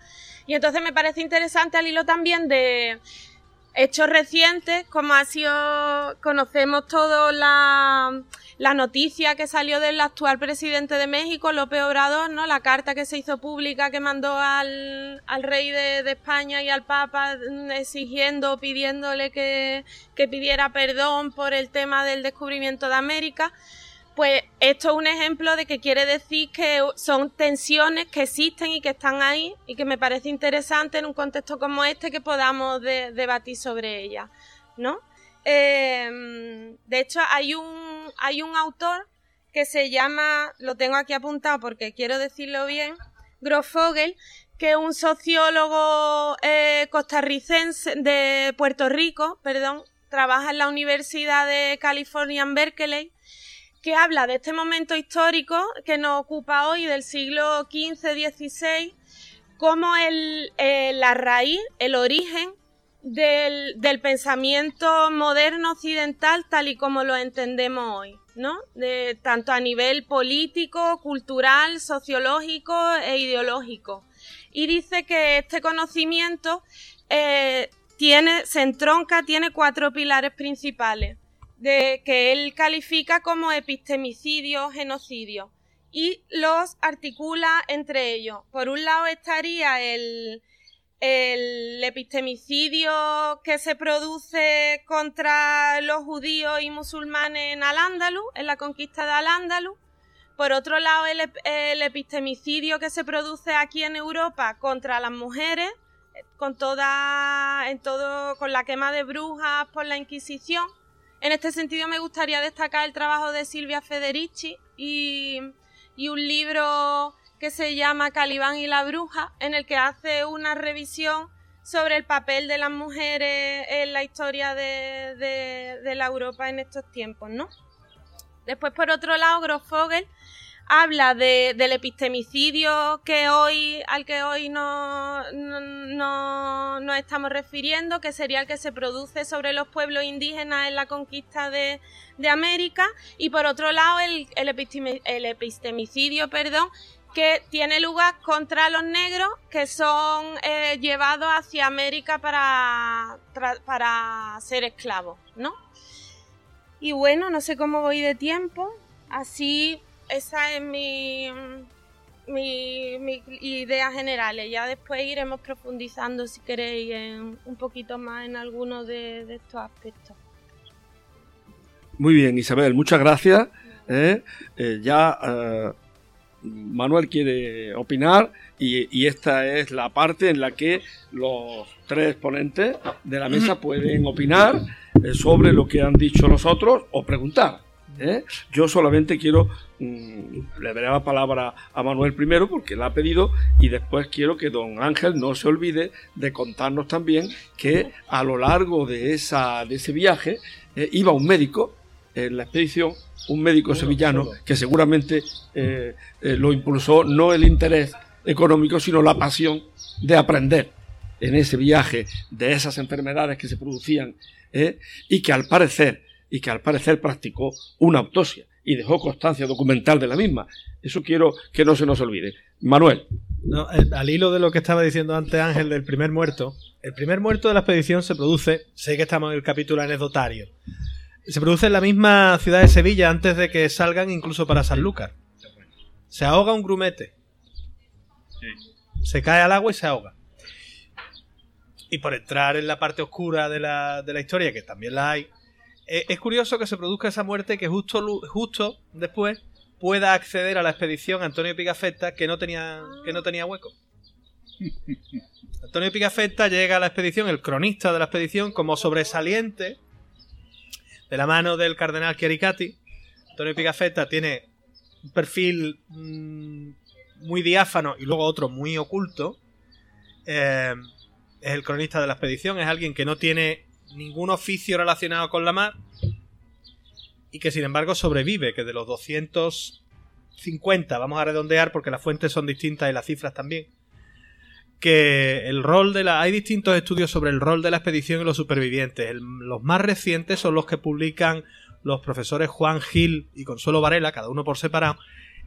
Y entonces me parece interesante al hilo también de hechos recientes, como ha sido, conocemos todos la, la noticia que salió del actual presidente de México, López Obrador, ¿no? La carta que se hizo pública que mandó al, al rey de, España y al Papa mm, exigiendo, pidiéndole que, que pidiera perdón por el tema del descubrimiento de América pues esto es un ejemplo de que quiere decir que son tensiones que existen y que están ahí y que me parece interesante en un contexto como este que podamos debatir sobre ellas, ¿no? Em, de hecho, hay un, hay un autor que se llama, lo tengo aquí apuntado porque quiero decirlo bien, Grofogel, que es un sociólogo eh, costarricense de Puerto Rico, perdón, trabaja en la Universidad de California en Berkeley que habla de este momento histórico que nos ocupa hoy del siglo XV-XVI como el, eh, la raíz, el origen del, pensamiento moderno occidental tal y como lo entendemos hoy, ¿no? De, tanto a nivel político, cultural, sociológico e ideológico. Y dice que este conocimiento eh, tiene, se entronca, tiene cuatro pilares principales de que él califica como epistemicidio, genocidio, y los articula entre ellos. Por un lado estaría el, el epistemicidio que se produce contra los judíos y musulmanes en Al-Ándalus, en la conquista de Al-Ándalus. Por otro lado, el, epistemicidio que se produce aquí en Europa contra las mujeres, con toda, en todo, con la quema de brujas por la Inquisición. En este sentido me gustaría destacar el trabajo de Silvia Federici y, un libro que se llama Calibán y la bruja, en el que hace una revisión sobre el papel de las mujeres en la historia de, de la Europa en estos tiempos, ¿no? Después, por otro lado, Grosfogel habla de, del epistemicidio que hoy, al que hoy no, no, nos estamos refiriendo, que sería el que se produce sobre los pueblos indígenas en la conquista de, de América, y por otro lado el, el, epistemicidio, perdón, que tiene lugar contra los negros que son eh, llevados hacia América para, para ser esclavos, ¿no? Y bueno, no sé cómo voy de tiempo, así esa es mi, mi, idea general. Ya después iremos profundizando, si queréis, un poquito más en algunos de, estos aspectos. Muy bien, Isabel, muchas gracias. ¿eh? Eh, ya Manuel quiere opinar y, y, esta es la parte en la que los tres ponentes de la mesa pueden opinar sobre lo que han dicho los otros o preguntar. ¿eh? Yo solamente quiero, mm, le daré la palabra a Manuel primero porque la ha pedido y después quiero que don Ángel no se olvide de contarnos también que a lo largo de, esa, de ese viaje eh, iba un médico en la expedición, un médico sevillano que seguramente eh, lo impulsó no el interés económico, sino la pasión de aprender en ese viaje de esas enfermedades que se producían y que al parecer y que al parecer practicó una autopsia y dejó constancia documental de la misma. Eso quiero que no se nos olvide. Manuel. Eh, al hilo de lo que estaba diciendo antes Ángel del primer muerto, el primer muerto de la expedición se produce, sé que estamos en el capítulo anecdotario, se produce en la misma ciudad de Sevilla antes de que salgan incluso para Sanlúcar. Se ahoga un grumete. Se cae al agua y se ahoga. Y por entrar en la parte oscura de la, de la historia, que también la hay, eh, es curioso que se produzca esa muerte que justo, justo después pueda acceder a la expedición Antonio Pigafetta que no tenía, que no tenía hueco. [laughs] Antonio Pigafetta llega a la expedición, el cronista de la expedición, como sobresaliente de la mano del cardenal Chiaricati. Antonio Pigafetta tiene un perfil mm, muy diáfano y luego otro muy oculto. Eh, es el cronista de la expedición, es alguien que no tiene ningún oficio relacionado con la mar y que sin embargo sobrevive, que de los 250, vamos a redondear porque las fuentes son distintas y las cifras también, que el rol de la... Hay distintos estudios sobre el rol de la expedición y los supervivientes. los más recientes son los que publican los profesores Juan Gil y Consuelo Varela, cada uno por separado,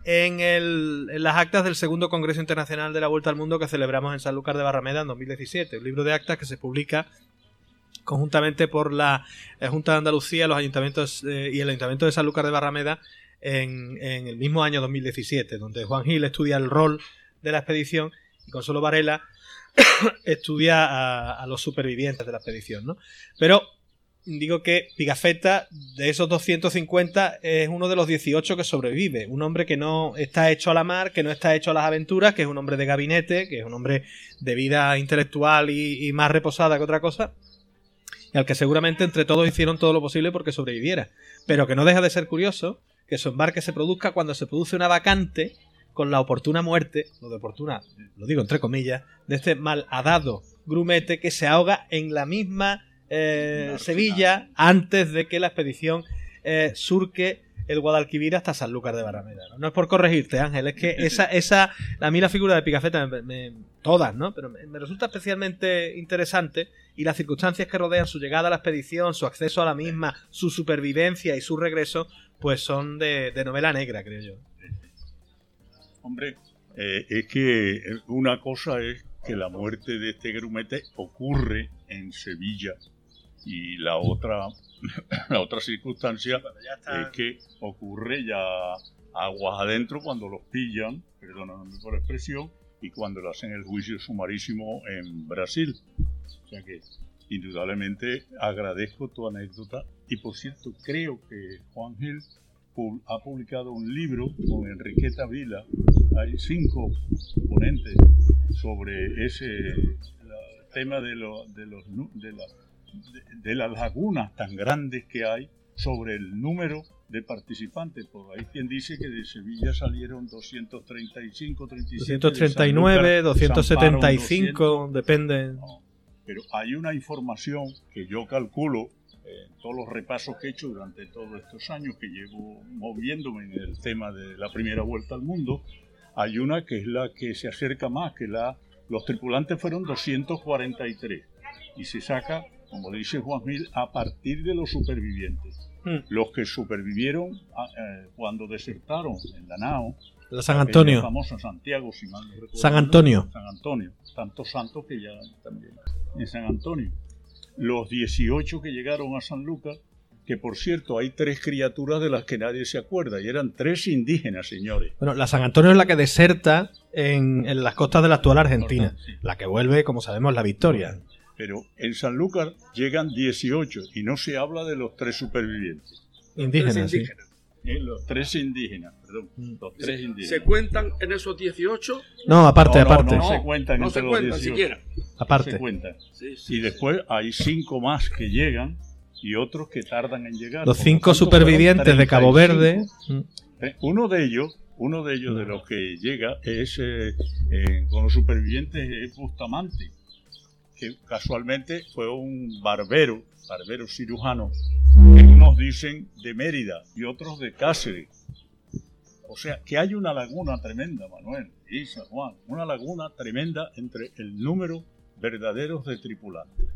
en, el, en, las actas del segundo Congreso Internacional de la Vuelta al Mundo que celebramos en Sanlúcar de Barrameda en 2017. Un libro de actas que se publica conjuntamente por la eh, Junta de Andalucía, los ayuntamientos eh, y el Ayuntamiento de Sanlúcar de Barrameda en, en, el mismo año 2017, donde Juan Gil estudia el rol de la expedición y Consuelo Varela [coughs] estudia a, los supervivientes de la expedición, ¿no? Pero digo que Pigafetta, de esos 250, es uno de los 18 que sobrevive. Un hombre que no está hecho a la mar, que no está hecho a las aventuras, que es un hombre de gabinete, que es un hombre de vida intelectual y, más reposada que otra cosa. Y al que seguramente entre todos hicieron todo lo posible porque sobreviviera. Pero que no deja de ser curioso que su embarque se produzca cuando se produce una vacante con la oportuna muerte, lo de oportuna, lo digo entre comillas, de este malhadado grumete que se ahoga en la misma eh, Sevilla antes de que la expedición eh, surque el Guadalquivir hasta Sanlúcar de Barrameda. ¿no? es por corregirte, Ángel, es que [laughs] esa, esa, a mí la figura de Picafetta, todas, ¿no? Pero me, resulta especialmente interesante y las circunstancias que rodean su llegada a la expedición, su acceso a la misma, su supervivencia y su regreso, pues son de, novela negra, creo yo. Hombre, eh, es que una cosa es que la muerte de este grumete ocurre en Sevilla y la otra, [laughs] la otra circunstancia es que ocurre ya aguas adentro cuando los pillan, perdóname por expresión, y cuando le hacen el juicio sumarísimo en Brasil. O sea que indudablemente agradezco tu anécdota y por cierto creo que Juan Gil ha publicado un libro con Enriqueta Vila, hay cinco ponentes sobre ese tema de, lo, de, los, de, la, de, las lagunas tan grandes que hay sobre el número de participantes. Por ahí quien dice que de Sevilla salieron 235, 37. 239, 275, depende. pero hay una información que yo calculo en todos los repasos que he hecho durante todos estos años que llevo moviéndome en el tema de la primera vuelta al mundo, hay una que es la que se acerca más, que la los tripulantes fueron 243 y se saca como dice Juan Mil, a partir de los supervivientes. Hmm. Los que supervivieron ah, eh, cuando desertaron en la nao. La San Antonio. famosa Santiago, si mal no recuerdo. San Antonio. San Antonio. Tantos santos que ya también. En San Antonio. Los 18 que llegaron a San Lucas, que por cierto hay tres criaturas de las que nadie se acuerda, y eran tres indígenas, señores. Bueno, la San Antonio es la que deserta en, las costas de la actual Argentina. La que vuelve, como sabemos, la victoria. Pero en Sanlúcar llegan 18 y no se habla de los tres supervivientes. Indígenas, eh, los tres indígenas, perdón. Mm. Los tres indígenas. ¿Se cuentan en esos 18? No, aparte, aparte. No, se cuentan no se cuentan siquiera. Aparte. Se cuentan. y después hay cinco más que llegan y otros que tardan en llegar. Los cinco supervivientes de Cabo Verde. Eh, uno de ellos, uno de ellos de los que llega es eh, con los supervivientes es Bustamante que casualmente fue un barbero, barbero cirujano, que unos dicen de Mérida y otros de Cáceres. O sea, que hay una laguna tremenda, Manuel y San Juan, una laguna tremenda entre el número verdaderos de tripulantes.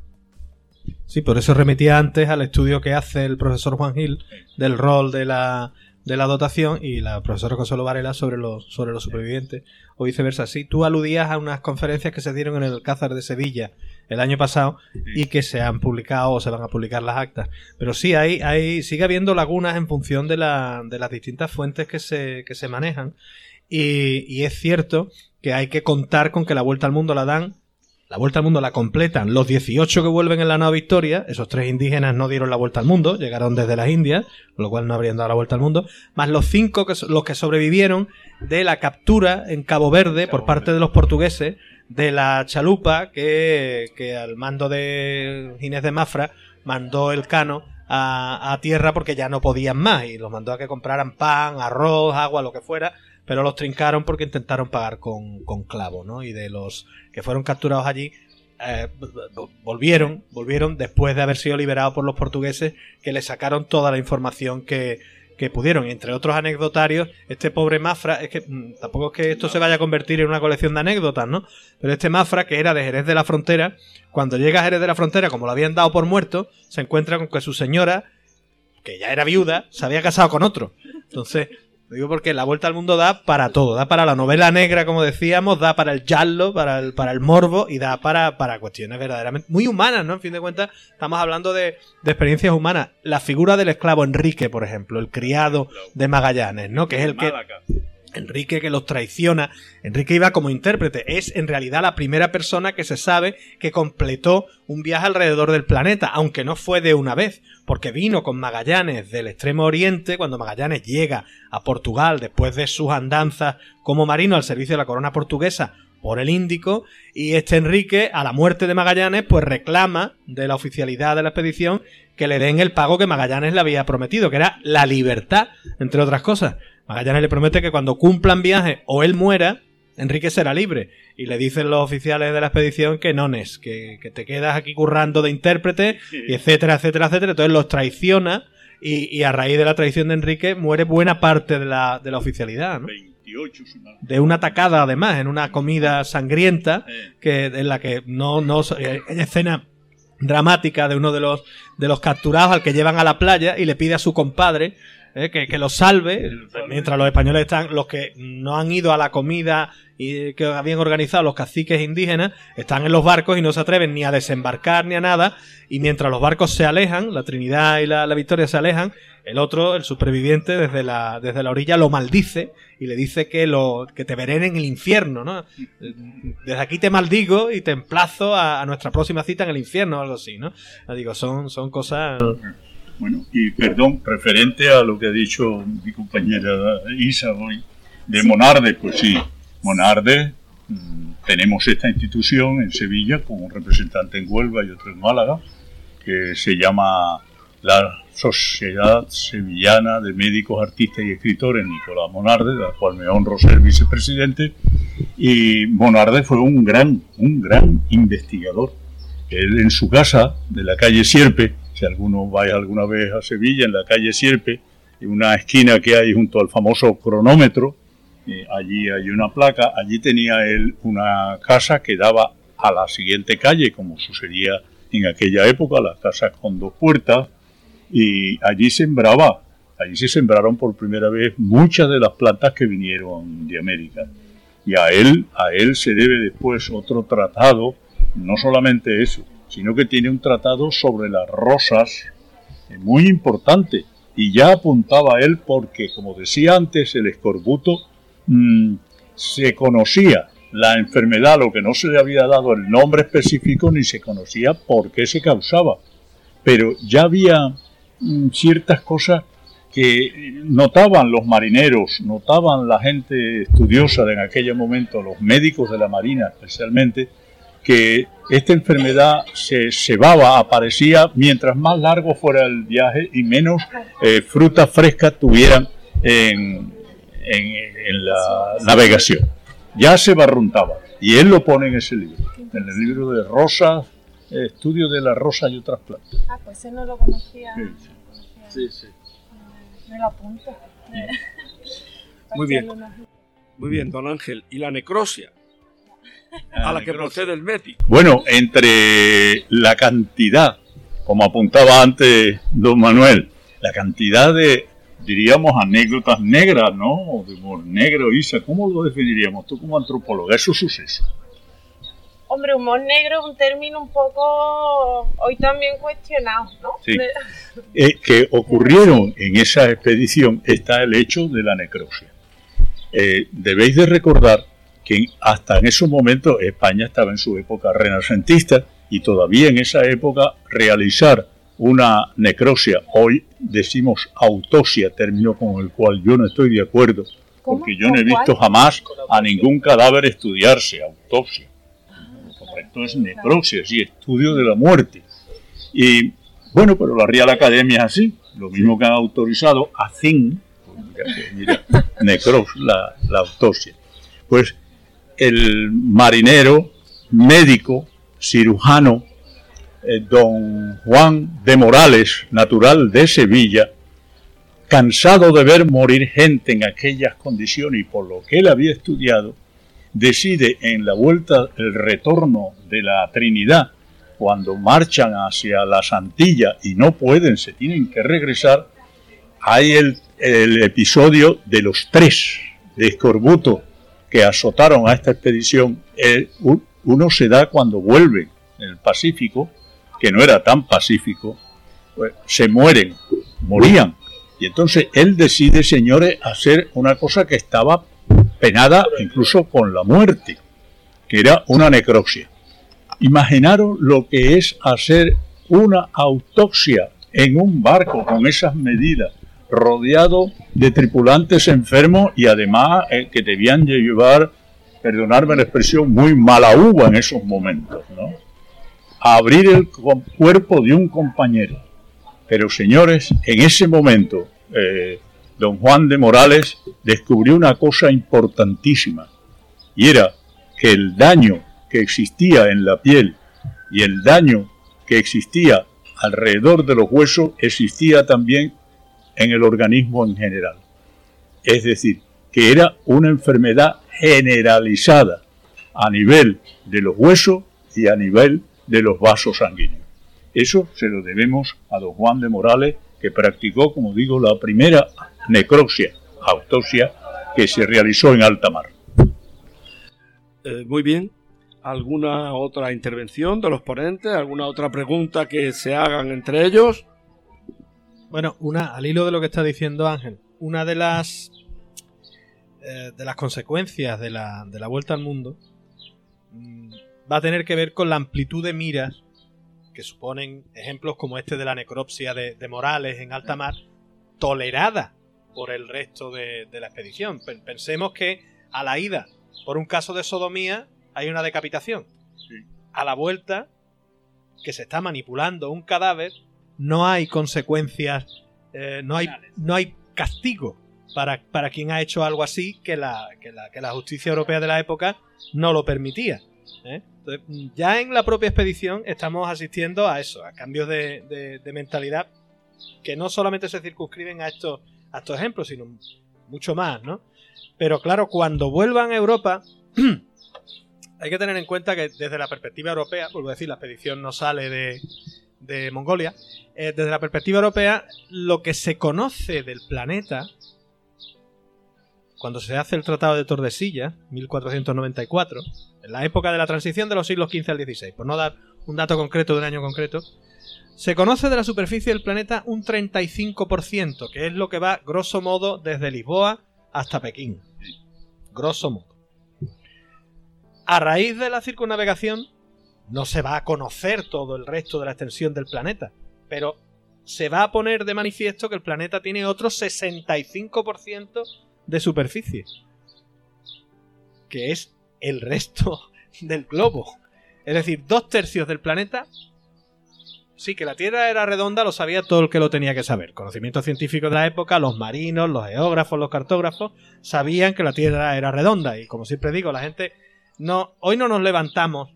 Sí, por eso remitía antes al estudio que hace el profesor Juan Gil del rol de la de la dotación y la profesora Consuelo Varela sobre los, sobre los supervivientes, o viceversa. Sí, tú aludías a unas conferencias que se dieron en el Alcázar de Sevilla el año pasado y que se han publicado o se van a publicar las actas. Pero sí, hay, hay, sigue habiendo lagunas en función de, la, de las distintas fuentes que se, que se manejan. Y, y es cierto que hay que contar con que la vuelta al mundo la dan la vuelta al mundo la completan los 18 que vuelven en la nueva Victoria. Esos tres indígenas no dieron la vuelta al mundo, llegaron desde las Indias, con lo cual no habrían dado la vuelta al mundo. Más los cinco que, los que sobrevivieron de la captura en Cabo Verde por parte de los portugueses de la chalupa que, que al mando de Ginés de Mafra mandó el cano a, a, tierra porque ya no podían más y los mandó a que compraran pan, arroz, agua, lo que fuera pero los trincaron porque intentaron pagar con, con clavo, ¿no? Y de los que fueron capturados allí, eh, volvieron, volvieron después de haber sido liberados por los portugueses, que le sacaron toda la información que, que pudieron, entre otros anecdotarios, este pobre Mafra, es que mm, tampoco es que esto se vaya a convertir en una colección de anécdotas, ¿no? Pero este Mafra, que era de Jerez de la Frontera, cuando llega a Jerez de la Frontera, como lo habían dado por muerto, se encuentra con que su señora, que ya era viuda, se había casado con otro. Entonces, lo digo porque la vuelta al mundo da para todo, da para la novela negra, como decíamos, da para el giallo, para el, para el morbo y da para, para cuestiones verdaderamente muy humanas, ¿no? En fin de cuentas, estamos hablando de, de experiencias humanas. La figura del esclavo Enrique, por ejemplo, el criado de Magallanes, ¿no? Que es el que... Enrique que los traiciona. Enrique iba como intérprete. Es en realidad la primera persona que se sabe que completó un viaje alrededor del planeta, aunque no fue de una vez, porque vino con Magallanes del extremo oriente, cuando Magallanes llega a Portugal después de sus andanzas como marino al servicio de la corona portuguesa por el Índico, y este Enrique, a la muerte de Magallanes, pues reclama de la oficialidad de la expedición que le den el pago que Magallanes le había prometido, que era la libertad, entre otras cosas. Magallanes le promete que cuando cumplan viaje o él muera, Enrique será libre. Y le dicen los oficiales de la expedición que no es, que, que te quedas aquí currando de intérprete, y etcétera, etcétera, etcétera. Entonces los traiciona y, y a raíz de la traición de Enrique muere buena parte de la, de la oficialidad, ¿no? 28, si mal- De una tacada, además, en una comida sangrienta, Eh, que en la que no, no hay escena dramática de uno de los de los capturados al que llevan a la playa y le pide a su compadre eh, que, que lo salve. Mientras los españoles están los que no han ido a la comida y que habían organizado los caciques indígenas están en los barcos y no se atreven ni a desembarcar ni a nada. Y mientras los barcos se alejan la Trinidad y la, la Victoria se alejan el otro el superviviente desde la desde la orilla lo maldice y le dice que lo que te veré en el infierno no desde aquí te maldigo y te emplazo a, a nuestra próxima cita en el infierno o algo así, ¿no? Digo, son, son cosas... Bueno, y perdón, referente a lo que ha dicho mi compañera Isa hoy, de Monarde, pues sí, Monarde, mm, tenemos esta institución en Sevilla con un representante en Huelva y otro en Málaga, que se llama la Sociedad Sevillana de Médicos, Artistas y Escritores Nicolás Monarde, de la cual me honro ser vicepresidente, y Monarde fue un gran, un gran investigador. Él en su casa de la calle Sierpe, si alguno vaya alguna vez a Sevilla, en la calle Sierpe, en una esquina que hay junto al famoso cronómetro, allí hay una placa, allí tenía él una casa que daba a la siguiente calle, como sucedía en aquella época, las casas con dos puertas, y allí sembraba, allí se sembraron por primera vez muchas de las plantas que vinieron de América. Y a él, a él se debe después otro tratado, no solamente eso, sino que tiene un tratado sobre las rosas eh, muy importante. Y ya apuntaba él porque, como decía antes, el escorbuto mm, se conocía la enfermedad, lo que no se le había dado el nombre específico ni se conocía por qué se causaba. Pero ya había mm, ciertas cosas que notaban los marineros, notaban la gente estudiosa de en aquel momento, los médicos de la Marina especialmente, que esta enfermedad se cebaba, aparecía mientras más largo fuera el viaje y menos eh, frutas frescas tuvieran en, en- en la navegación. Ya se barruntaba. Y él lo pone en ese libro, en el libro de rosas, eh, estudio de la rosa y otras plantas. Ah, pues ese no lo conocía. Sí. Sí, sí. Me lo apunto. Muy bien. Muy bien, don Ángel. ¿Y la necrosia? A la que procede el médico. Bueno, entre la cantidad, como apuntaba antes don Manuel, la cantidad de, diríamos, anécdotas negras, ¿no? O de humor negro, Isa, ¿cómo lo definiríamos tú como antropóloga? Esos sucesos. Hombre, humor negro es un término un poco hoy también cuestionado, ¿no? Sí. De- [laughs] eh, que ocurrieron en esa expedición está el hecho de la necrosia. Eh, debéis de recordar que hasta en esos momentos España estaba en su época renacentista y todavía en esa época realizar una necrosia, hoy decimos autopsia, término con el cual yo no estoy de acuerdo, porque yo no he visto jamás a ningún cadáver estudiarse, autopsia. Correcto es necrosia, sí, estudio de la muerte. Y bueno, pero la Real Academia es así, lo mismo que han autorizado a CIN, mira, [laughs] necros, la, la autopsia. Pues el marinero, médico, cirujano, eh, don Juan de Morales, natural de Sevilla, cansado de ver morir gente en aquellas condiciones y por lo que él había estudiado, decide en la vuelta, el retorno de la Trinidad, cuando marchan hacia la Santilla y no pueden, se tienen que regresar, hay el, episodio de los tres de escorbuto que azotaron a esta expedición. uno se da cuando vuelve en el Pacífico, que no era tan pacífico, pues, se mueren, morían. Y entonces él decide, señores, hacer una cosa que estaba penada incluso con la muerte, que era una necropsia. Imaginaros lo que es hacer una autopsia en un barco con esas medidas, rodeado de tripulantes enfermos y además eh, que debían llevar, perdonarme la expresión, muy mala uva en esos momentos, ¿no? abrir el cuerpo de un compañero. Pero señores, en ese momento, eh, don Juan de Morales descubrió una cosa importantísima, y era que el daño que existía en la piel y el daño que existía alrededor de los huesos existía también en el organismo en general. Es decir, que era una enfermedad generalizada a nivel de los huesos y a nivel de los vasos sanguíneos. Eso se lo debemos a don Juan de Morales, que practicó, como digo, la primera necropsia, autopsia, que se realizó en alta mar. Eh, muy bien. ¿Alguna otra intervención de los ponentes? ¿Alguna otra pregunta que se hagan entre ellos? Bueno, una, al hilo de lo que está diciendo Ángel, una de las eh, de las consecuencias de la, de la vuelta al mundo mm, va a tener que ver con la amplitud de miras que suponen ejemplos como este de la necropsia de, Morales en alta mar, tolerada por el resto de, la expedición. Pensemos que a la ida, por un caso de sodomía, hay una decapitación. A la vuelta, que se está manipulando un cadáver, no hay consecuencias, eh, no, hay, no hay castigo para, para, quien ha hecho algo así que la, que la, que la justicia europea de la época no lo permitía. ¿eh? ya en la propia expedición estamos asistiendo a eso, a cambios de, mentalidad que no solamente se circunscriben a estos, a estos ejemplos, sino mucho más, ¿no? Pero claro, cuando vuelvan a Europa, [clears throat] hay que tener en cuenta que desde la perspectiva europea, vuelvo a decir, la expedición no sale de, de Mongolia, eh, desde la perspectiva europea, lo que se conoce del planeta, cuando se hace el Tratado de Tordesillas, 1494, en la época de la transición de los siglos XV al XVI, por no dar un dato concreto de un año concreto, se conoce de la superficie del planeta un 35%, que es lo que va, grosso modo, desde Lisboa hasta Pekín. Grosso modo. A raíz de la circunnavegación, no se va a conocer todo el resto de la extensión del planeta, pero se va a poner de manifiesto que el planeta tiene otro 65% de superficie, que es el resto [laughs] del globo. Es decir, dos tercios del planeta. Sí, que la Tierra era redonda lo sabía todo el que lo tenía que saber. Conocimientos científicos de la época, los marinos, los geógrafos, los cartógrafos, sabían que la Tierra era redonda. Y como siempre digo, la gente no. Hoy no nos levantamos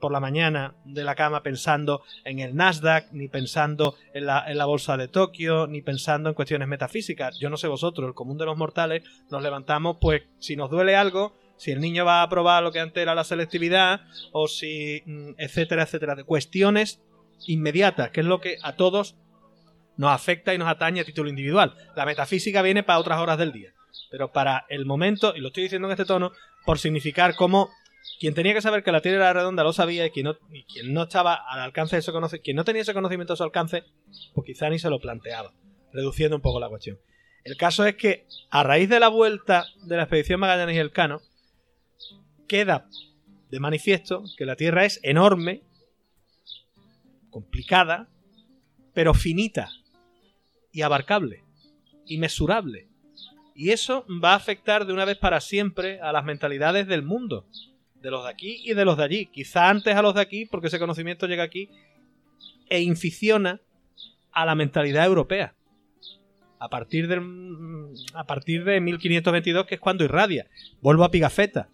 por la mañana de la cama pensando en el Nasdaq, ni pensando en la, en la, bolsa de Tokio, ni pensando en cuestiones metafísicas. Yo no sé vosotros, el común de los mortales, nos levantamos, pues, si nos duele algo, si el niño va a probar lo que antes era la selectividad, o si, mm, etcétera, etcétera, de cuestiones inmediatas, que es lo que a todos nos afecta y nos atañe a título individual. La metafísica viene para otras horas del día. Pero para el momento, y lo estoy diciendo en este tono, por significar cómo quien tenía que saber que la Tierra era redonda lo sabía y quien no, estaba al alcance de ese conocimiento, quien no tenía ese conocimiento a su alcance, pues quizá ni se lo planteaba, reduciendo un poco la cuestión. El caso es que a raíz de la vuelta de la expedición Magallanes y el Cano, queda de manifiesto que la Tierra es enorme, complicada, pero finita y abarcable y mesurable. Y eso va a afectar de una vez para siempre a las mentalidades del mundo de los de aquí y de los de allí. Quizá antes a los de aquí, porque ese conocimiento llega aquí e inficiona a la mentalidad europea. A partir, del, a partir de 1522, que es cuando irradia. Vuelvo a Pigafetta,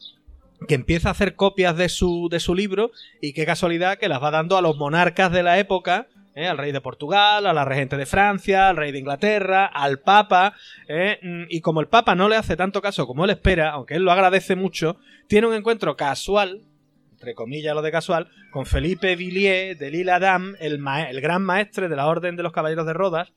que empieza a hacer copias de su, de su libro y qué casualidad que las va dando a los monarcas de la época ¿eh? al rey de Portugal, a la regente de Francia, al rey de Inglaterra, al Papa, ¿eh? Mm, y como el Papa no le hace tanto caso como él espera, aunque él lo agradece mucho, tiene un encuentro casual, entre comillas lo de casual, con Felipe Villiers de Lille Adam, el, el gran maestre de la Orden de los Caballeros de Rodas,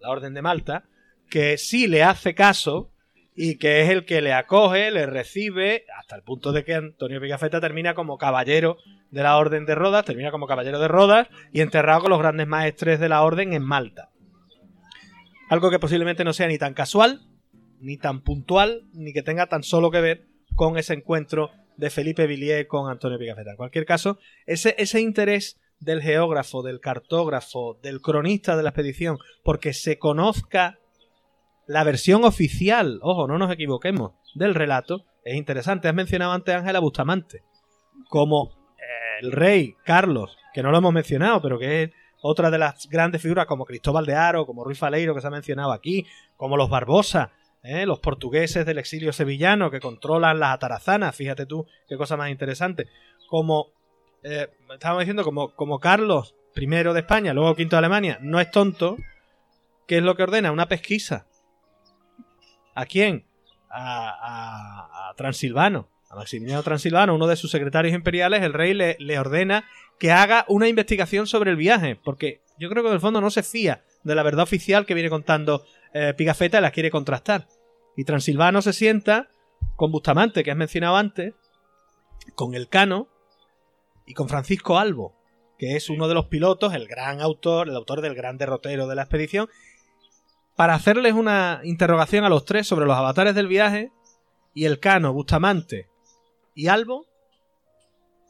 la Orden de Malta, que sí le hace caso y que es el que le acoge, le recibe, hasta el punto de que Antonio Pigafetta termina como caballero de la Orden de Rodas, termina como caballero de Rodas y enterrado con los grandes maestres de la Orden en Malta. Algo que posiblemente no sea ni tan casual, ni tan puntual, ni que tenga tan solo que ver con ese encuentro de Felipe Villiers con Antonio Pigafetta. En cualquier caso, ese, ese interés del geógrafo, del cartógrafo, del cronista de la expedición, porque se conozca la versión oficial, ojo, no nos equivoquemos, del relato, es interesante. Has mencionado antes a Ángela Bustamante, como eh, el rey Carlos, que no lo hemos mencionado, pero que es otra de las grandes figuras, como Cristóbal de Aro, como Ruiz Faleiro, que se ha mencionado aquí, como los Barbosa, eh, los portugueses del exilio sevillano que controlan las atarazanas, fíjate tú qué cosa más interesante, como, eh, estábamos diciendo, como, como Carlos I de España, luego V de Alemania, no es tonto, ¿qué es lo que ordena? Una pesquisa ¿A quién? A, Transilvano, a Maximiliano Transilvano, uno de sus secretarios imperiales, el rey le, le, ordena que haga una investigación sobre el viaje, porque yo creo que en el fondo no se fía de la verdad oficial que viene contando eh, Pigafetta y la quiere contrastar. Y Transilvano se sienta con Bustamante, que has mencionado antes, con el Cano y con Francisco Albo, que es uno de los pilotos, el gran autor, el autor del gran derrotero de la expedición, para hacerles una interrogación a los tres sobre los avatares del viaje y el Cano, Bustamante y Albo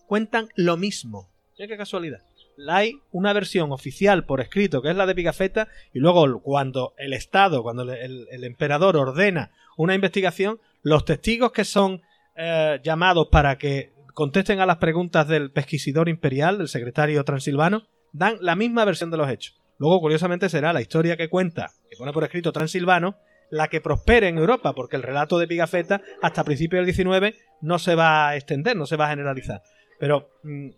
cuentan lo mismo. Mira qué casualidad. Hay una versión oficial por escrito que es la de Pigafetta y luego cuando el Estado, cuando el, emperador ordena una investigación, los testigos que son eh, llamados para que contesten a las preguntas del pesquisidor imperial, del secretario transilvano, dan la misma versión de los hechos. Luego, curiosamente, será la historia que cuenta, que pone por escrito Transilvano, la que prospere en Europa, porque el relato de Pigafetta hasta principios del 19 no se va a extender, no se va a generalizar. Pero mm,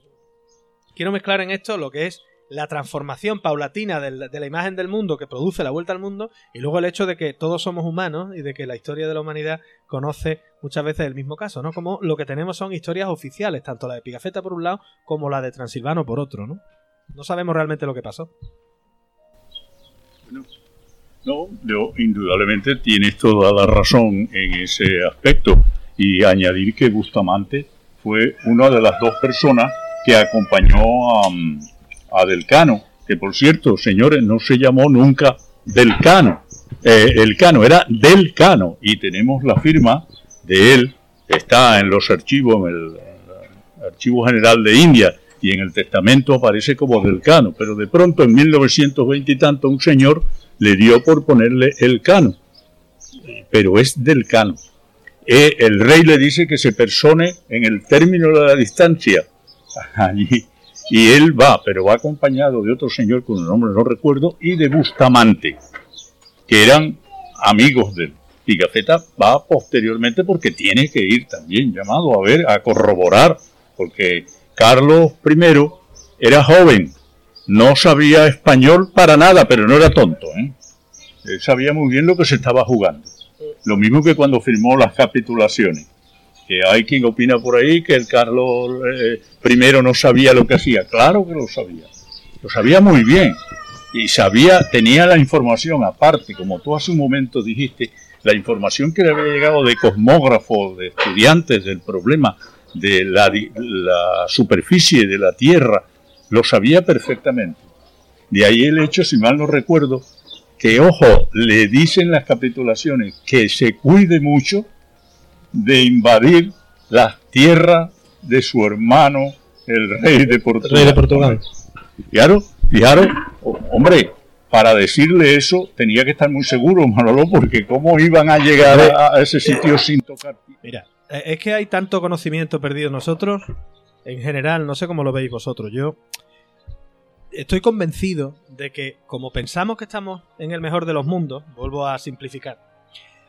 quiero mezclar en esto lo que es la transformación paulatina de la, imagen del mundo que produce la vuelta al mundo y luego el hecho de que todos somos humanos y de que la historia de la humanidad conoce muchas veces el mismo caso, ¿no? Como lo que tenemos son historias oficiales, tanto la de Pigafetta por un lado como la de Transilvano por otro, ¿no? No sabemos realmente lo que pasó. No, yo, indudablemente tienes toda la razón en ese aspecto. Y añadir que Bustamante fue una de las dos personas que acompañó a, a Delcano, que por cierto, señores, no se llamó nunca Delcano. Eh, el Cano era Delcano y tenemos la firma de él, está en los archivos, en el Archivo General de India, y en el testamento aparece como del cano, pero de pronto en 1920 y tanto un señor le dio por ponerle el cano, pero es del cano. Eh, el rey le dice que se persone en el término de la distancia [laughs] allí y él va, pero va acompañado de otro señor un nombre no recuerdo y de Bustamante, que eran amigos de él. Y Gafeta va posteriormente porque tiene que ir también llamado a ver, a corroborar, porque Carlos I era joven, no sabía español para nada, pero no era tonto. ¿eh? Él sabía muy bien lo que se estaba jugando. Lo mismo que cuando firmó las capitulaciones. Que hay quien opina por ahí que el Carlos eh, I no sabía lo que hacía. Claro que lo sabía. Lo sabía muy bien. Y sabía, tenía la información aparte, como tú hace un momento dijiste, la información que le había llegado de cosmógrafos, de estudiantes del problema de la, superficie de la Tierra, lo sabía perfectamente. De ahí el hecho, si mal no recuerdo, que, ojo, le dicen las capitulaciones que se cuide mucho de invadir las tierras de su hermano, el rey de Portugal. Rey de Portugal. Fijaros, fijaros, hombre, para decirle eso tenía que estar muy seguro, Manolo, porque cómo iban a llegar a, ese sitio sin tocar. Mira, eh, es que hay tanto conocimiento perdido nosotros, en general, no sé cómo lo veis vosotros. Yo estoy convencido de que, como pensamos que estamos en el mejor de los mundos, vuelvo a simplificar,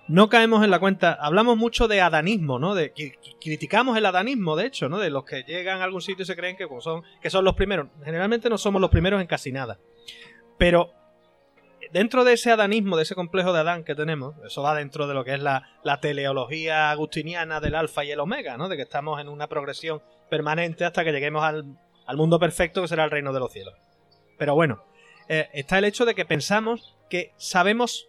no caemos en la cuenta. Hablamos mucho de adanismo, ¿no? De, criticamos el adanismo, de hecho, ¿no? De los que llegan a algún sitio y se creen que son, que son los primeros. Generalmente no somos los primeros en casi nada. Pero dentro de ese adanismo, de ese complejo de Adán que tenemos, eso va dentro de lo que es la, teleología agustiniana del alfa y el omega, ¿no? De que estamos en una progresión permanente hasta que lleguemos al, mundo perfecto que será el reino de los cielos. Pero bueno, eh, está el hecho de que pensamos que sabemos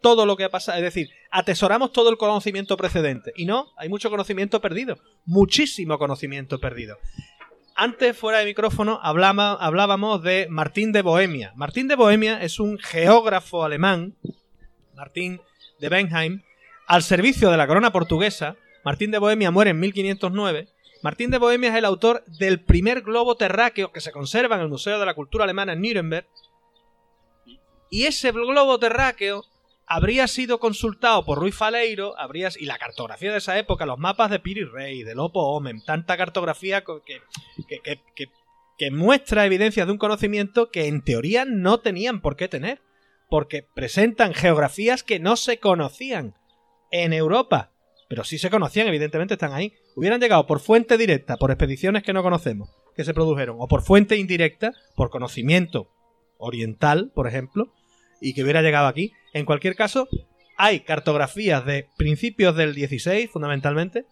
todo lo que ha pasado, es decir, atesoramos todo el conocimiento precedente. Y no, hay mucho conocimiento perdido, muchísimo conocimiento perdido. Antes, fuera de micrófono, hablábamos de Martín de Bohemia. Martín de Bohemia es un geógrafo alemán, Martín de Benheim, al servicio de la corona portuguesa. Martín de Bohemia muere en 1509. Martín de Bohemia es el autor del primer globo terráqueo que se conserva en el Museo de la Cultura Alemana en Nuremberg. Y ese globo terráqueo habría sido consultado por Ruiz Faleiro, habrías, y la cartografía de esa época, los mapas de Piri Rey, de Lopo Omen, tanta cartografía que, que, que, que, muestra evidencias de un conocimiento que en teoría no tenían por qué tener, porque presentan geografías que no se conocían en Europa, pero sí se conocían, evidentemente están ahí. Hubieran llegado por fuente directa, por expediciones que no conocemos, que se produjeron, o por fuente indirecta, por conocimiento oriental, por ejemplo, y que hubiera llegado aquí. En cualquier caso, hay cartografías de principios del 16, fundamentalmente,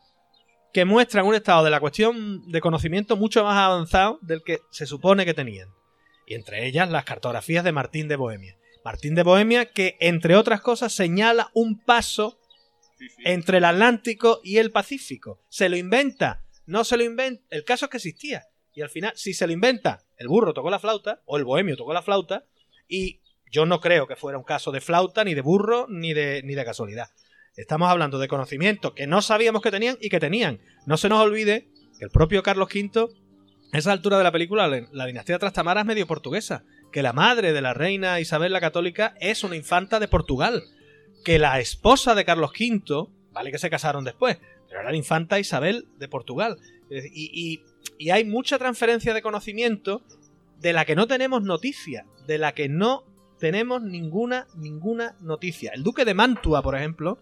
que muestran un estado de la cuestión de conocimiento mucho más avanzado del que se supone que tenían. Y entre ellas las cartografías de Martín de Bohemia. Martín de Bohemia que, entre otras cosas, señala un paso entre el Atlántico y el Pacífico. Se lo inventa, no se lo inventa. El caso es que existía. Y al final, si se lo inventa, el burro tocó la flauta, o el bohemio tocó la flauta, y yo no creo que fuera un caso de flauta, ni de burro, ni de, ni de casualidad. Estamos hablando de conocimientos que no sabíamos que tenían y que tenían. No se nos olvide que el propio Carlos V, a esa altura de la película, la dinastía Trastamara es medio portuguesa. Que la madre de la reina Isabel la Católica es una infanta de Portugal. Que la esposa de Carlos V, vale que se casaron después, pero era la infanta Isabel de Portugal. Y, y hay mucha transferencia de conocimiento de la que no tenemos noticia, de la que no tenemos ninguna, ninguna noticia. El duque de Mantua, por ejemplo,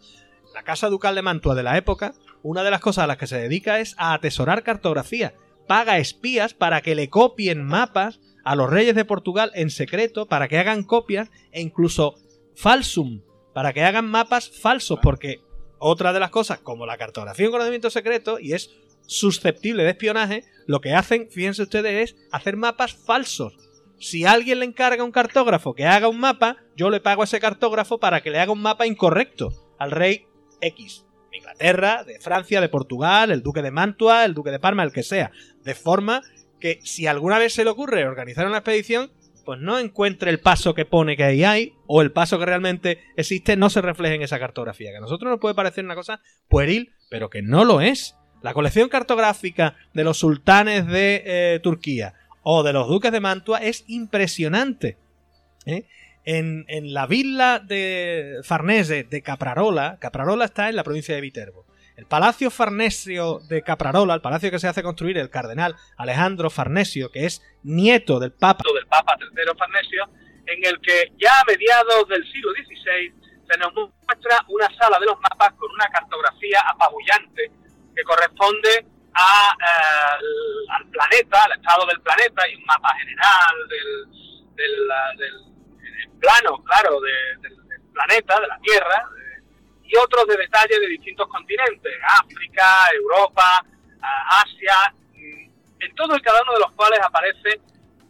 la casa ducal de Mantua de la época, una de las cosas a las que se dedica es a atesorar cartografía. Paga espías para que le copien mapas a los reyes de Portugal en secreto, para que hagan copias e incluso falsum, para que hagan mapas falsos, porque otra de las cosas, como la cartografía en conocimiento secreto, y es susceptible de espionaje, lo que hacen, fíjense ustedes, es hacer mapas falsos si alguien le encarga a un cartógrafo que haga un mapa, yo le pago a ese cartógrafo para que le haga un mapa incorrecto al rey X. De Inglaterra, de Francia, de Portugal, el duque de Mantua, el duque de Parma, el que sea. De forma que si alguna vez se le ocurre organizar una expedición, pues no encuentre el paso que pone que ahí hay, o el paso que realmente existe no se refleje en esa cartografía. Que a nosotros nos puede parecer una cosa pueril, pero que no lo es. La colección cartográfica de los sultanes de eh, Turquía, o de los duques de Mantua es impresionante. ¿eh? En, la villa de Farnese de Caprarola, Caprarola está en la provincia de Viterbo. El palacio farnesio de Caprarola, el palacio que se hace construir el cardenal Alejandro Farnesio, que es nieto del papa, del papa III Farnesio, en el que ya a mediados del siglo XVI se nos muestra una sala de los mapas con una cartografía apabullante que corresponde eh, al planeta, al estado del planeta y un mapa general del, plano, claro, del, planeta, de la Tierra, y otros de detalles de distintos continentes, África, Europa, Asia, mm, en todo y cada uno de los cuales aparece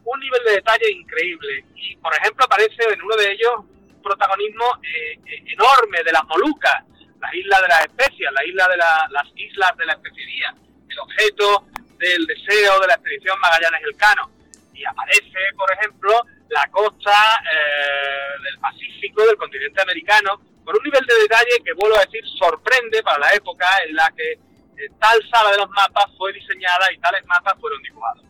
un nivel de detalle increíble. Y, por ejemplo, aparece en uno de ellos un protagonismo eh, eh, enorme de las Molucas, la isla de las especias, la isla de las islas de la especiería, el objeto del deseo de la expedición Magallanes-Elcano. Y aparece, por ejemplo, la costa eh, del Pacífico, del continente americano, con un nivel de detalle que, vuelvo a decir, sorprende para la época en la que eh, tal sala de los mapas fue diseñada y tales mapas fueron dibujados.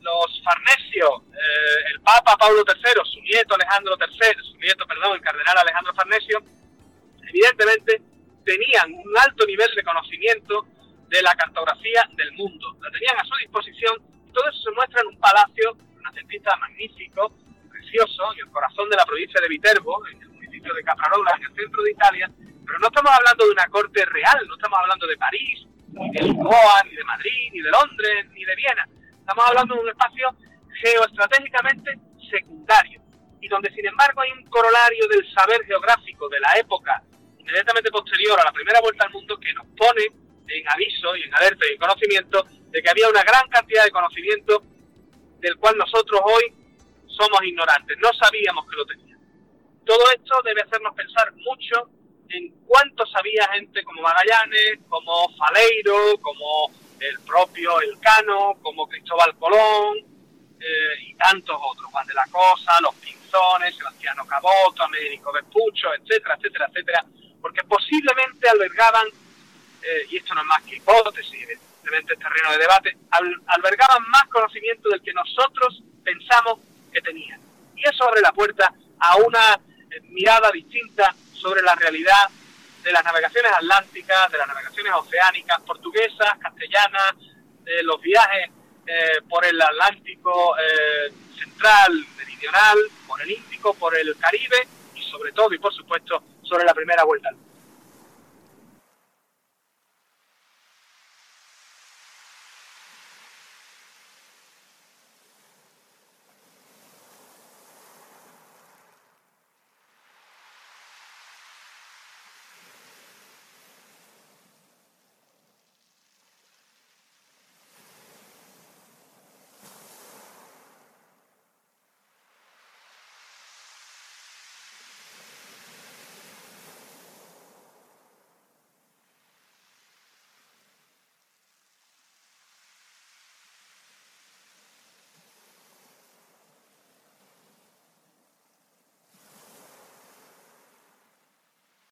Los Farnesio, eh, el Papa Pablo III, su nieto Alejandro III, su nieto, perdón, el cardenal Alejandro Farnesio, evidentemente tenían un alto nivel de conocimiento de la cartografía del mundo. La tenían a su disposición y todo eso se muestra en un palacio renacentista magnífico, precioso, en el corazón de la provincia de Viterbo, en el municipio de Caprarola, en el centro de Italia, estamos hablando de una corte real, no estamos hablando de París, ni de Lisboa, ni de Madrid, ni de Londres, ni de Viena. Estamos hablando de un espacio geoestratégicamente secundario y donde sin embargo hay un corolario del saber geográfico de la época inmediatamente posterior a la primera vuelta al mundo que nos pone en aviso y en alerta y en conocimiento de que había una gran cantidad de conocimiento del cual nosotros hoy somos ignorantes, no sabíamos que lo teníamos. Todo esto debe hacernos pensar mucho en cuánto sabía gente como Magallanes, como Faleiro, como el propio Elcano, como Cristóbal Colón eh, y tantos otros, Juan de la Cosa, los Pinzones, Sebastiano Caboto, Américo Vespucho, etcétera, etcétera, etcétera, porque posiblemente albergaban, eh, y esto no es más que hipótesis, evidentemente es terreno de debate, albergaban más conocimiento del que nosotros pensamos que tenían. Y eso abre la puerta a una eh, mirada distinta sobre la realidad de las navegaciones atlánticas, de las navegaciones oceánicas, portuguesas, castellanas, de los viajes eh, por el Atlántico central, meridional, por el Índico, por el Caribe y sobre todo y por supuesto sobre la primera vuelta al mundo.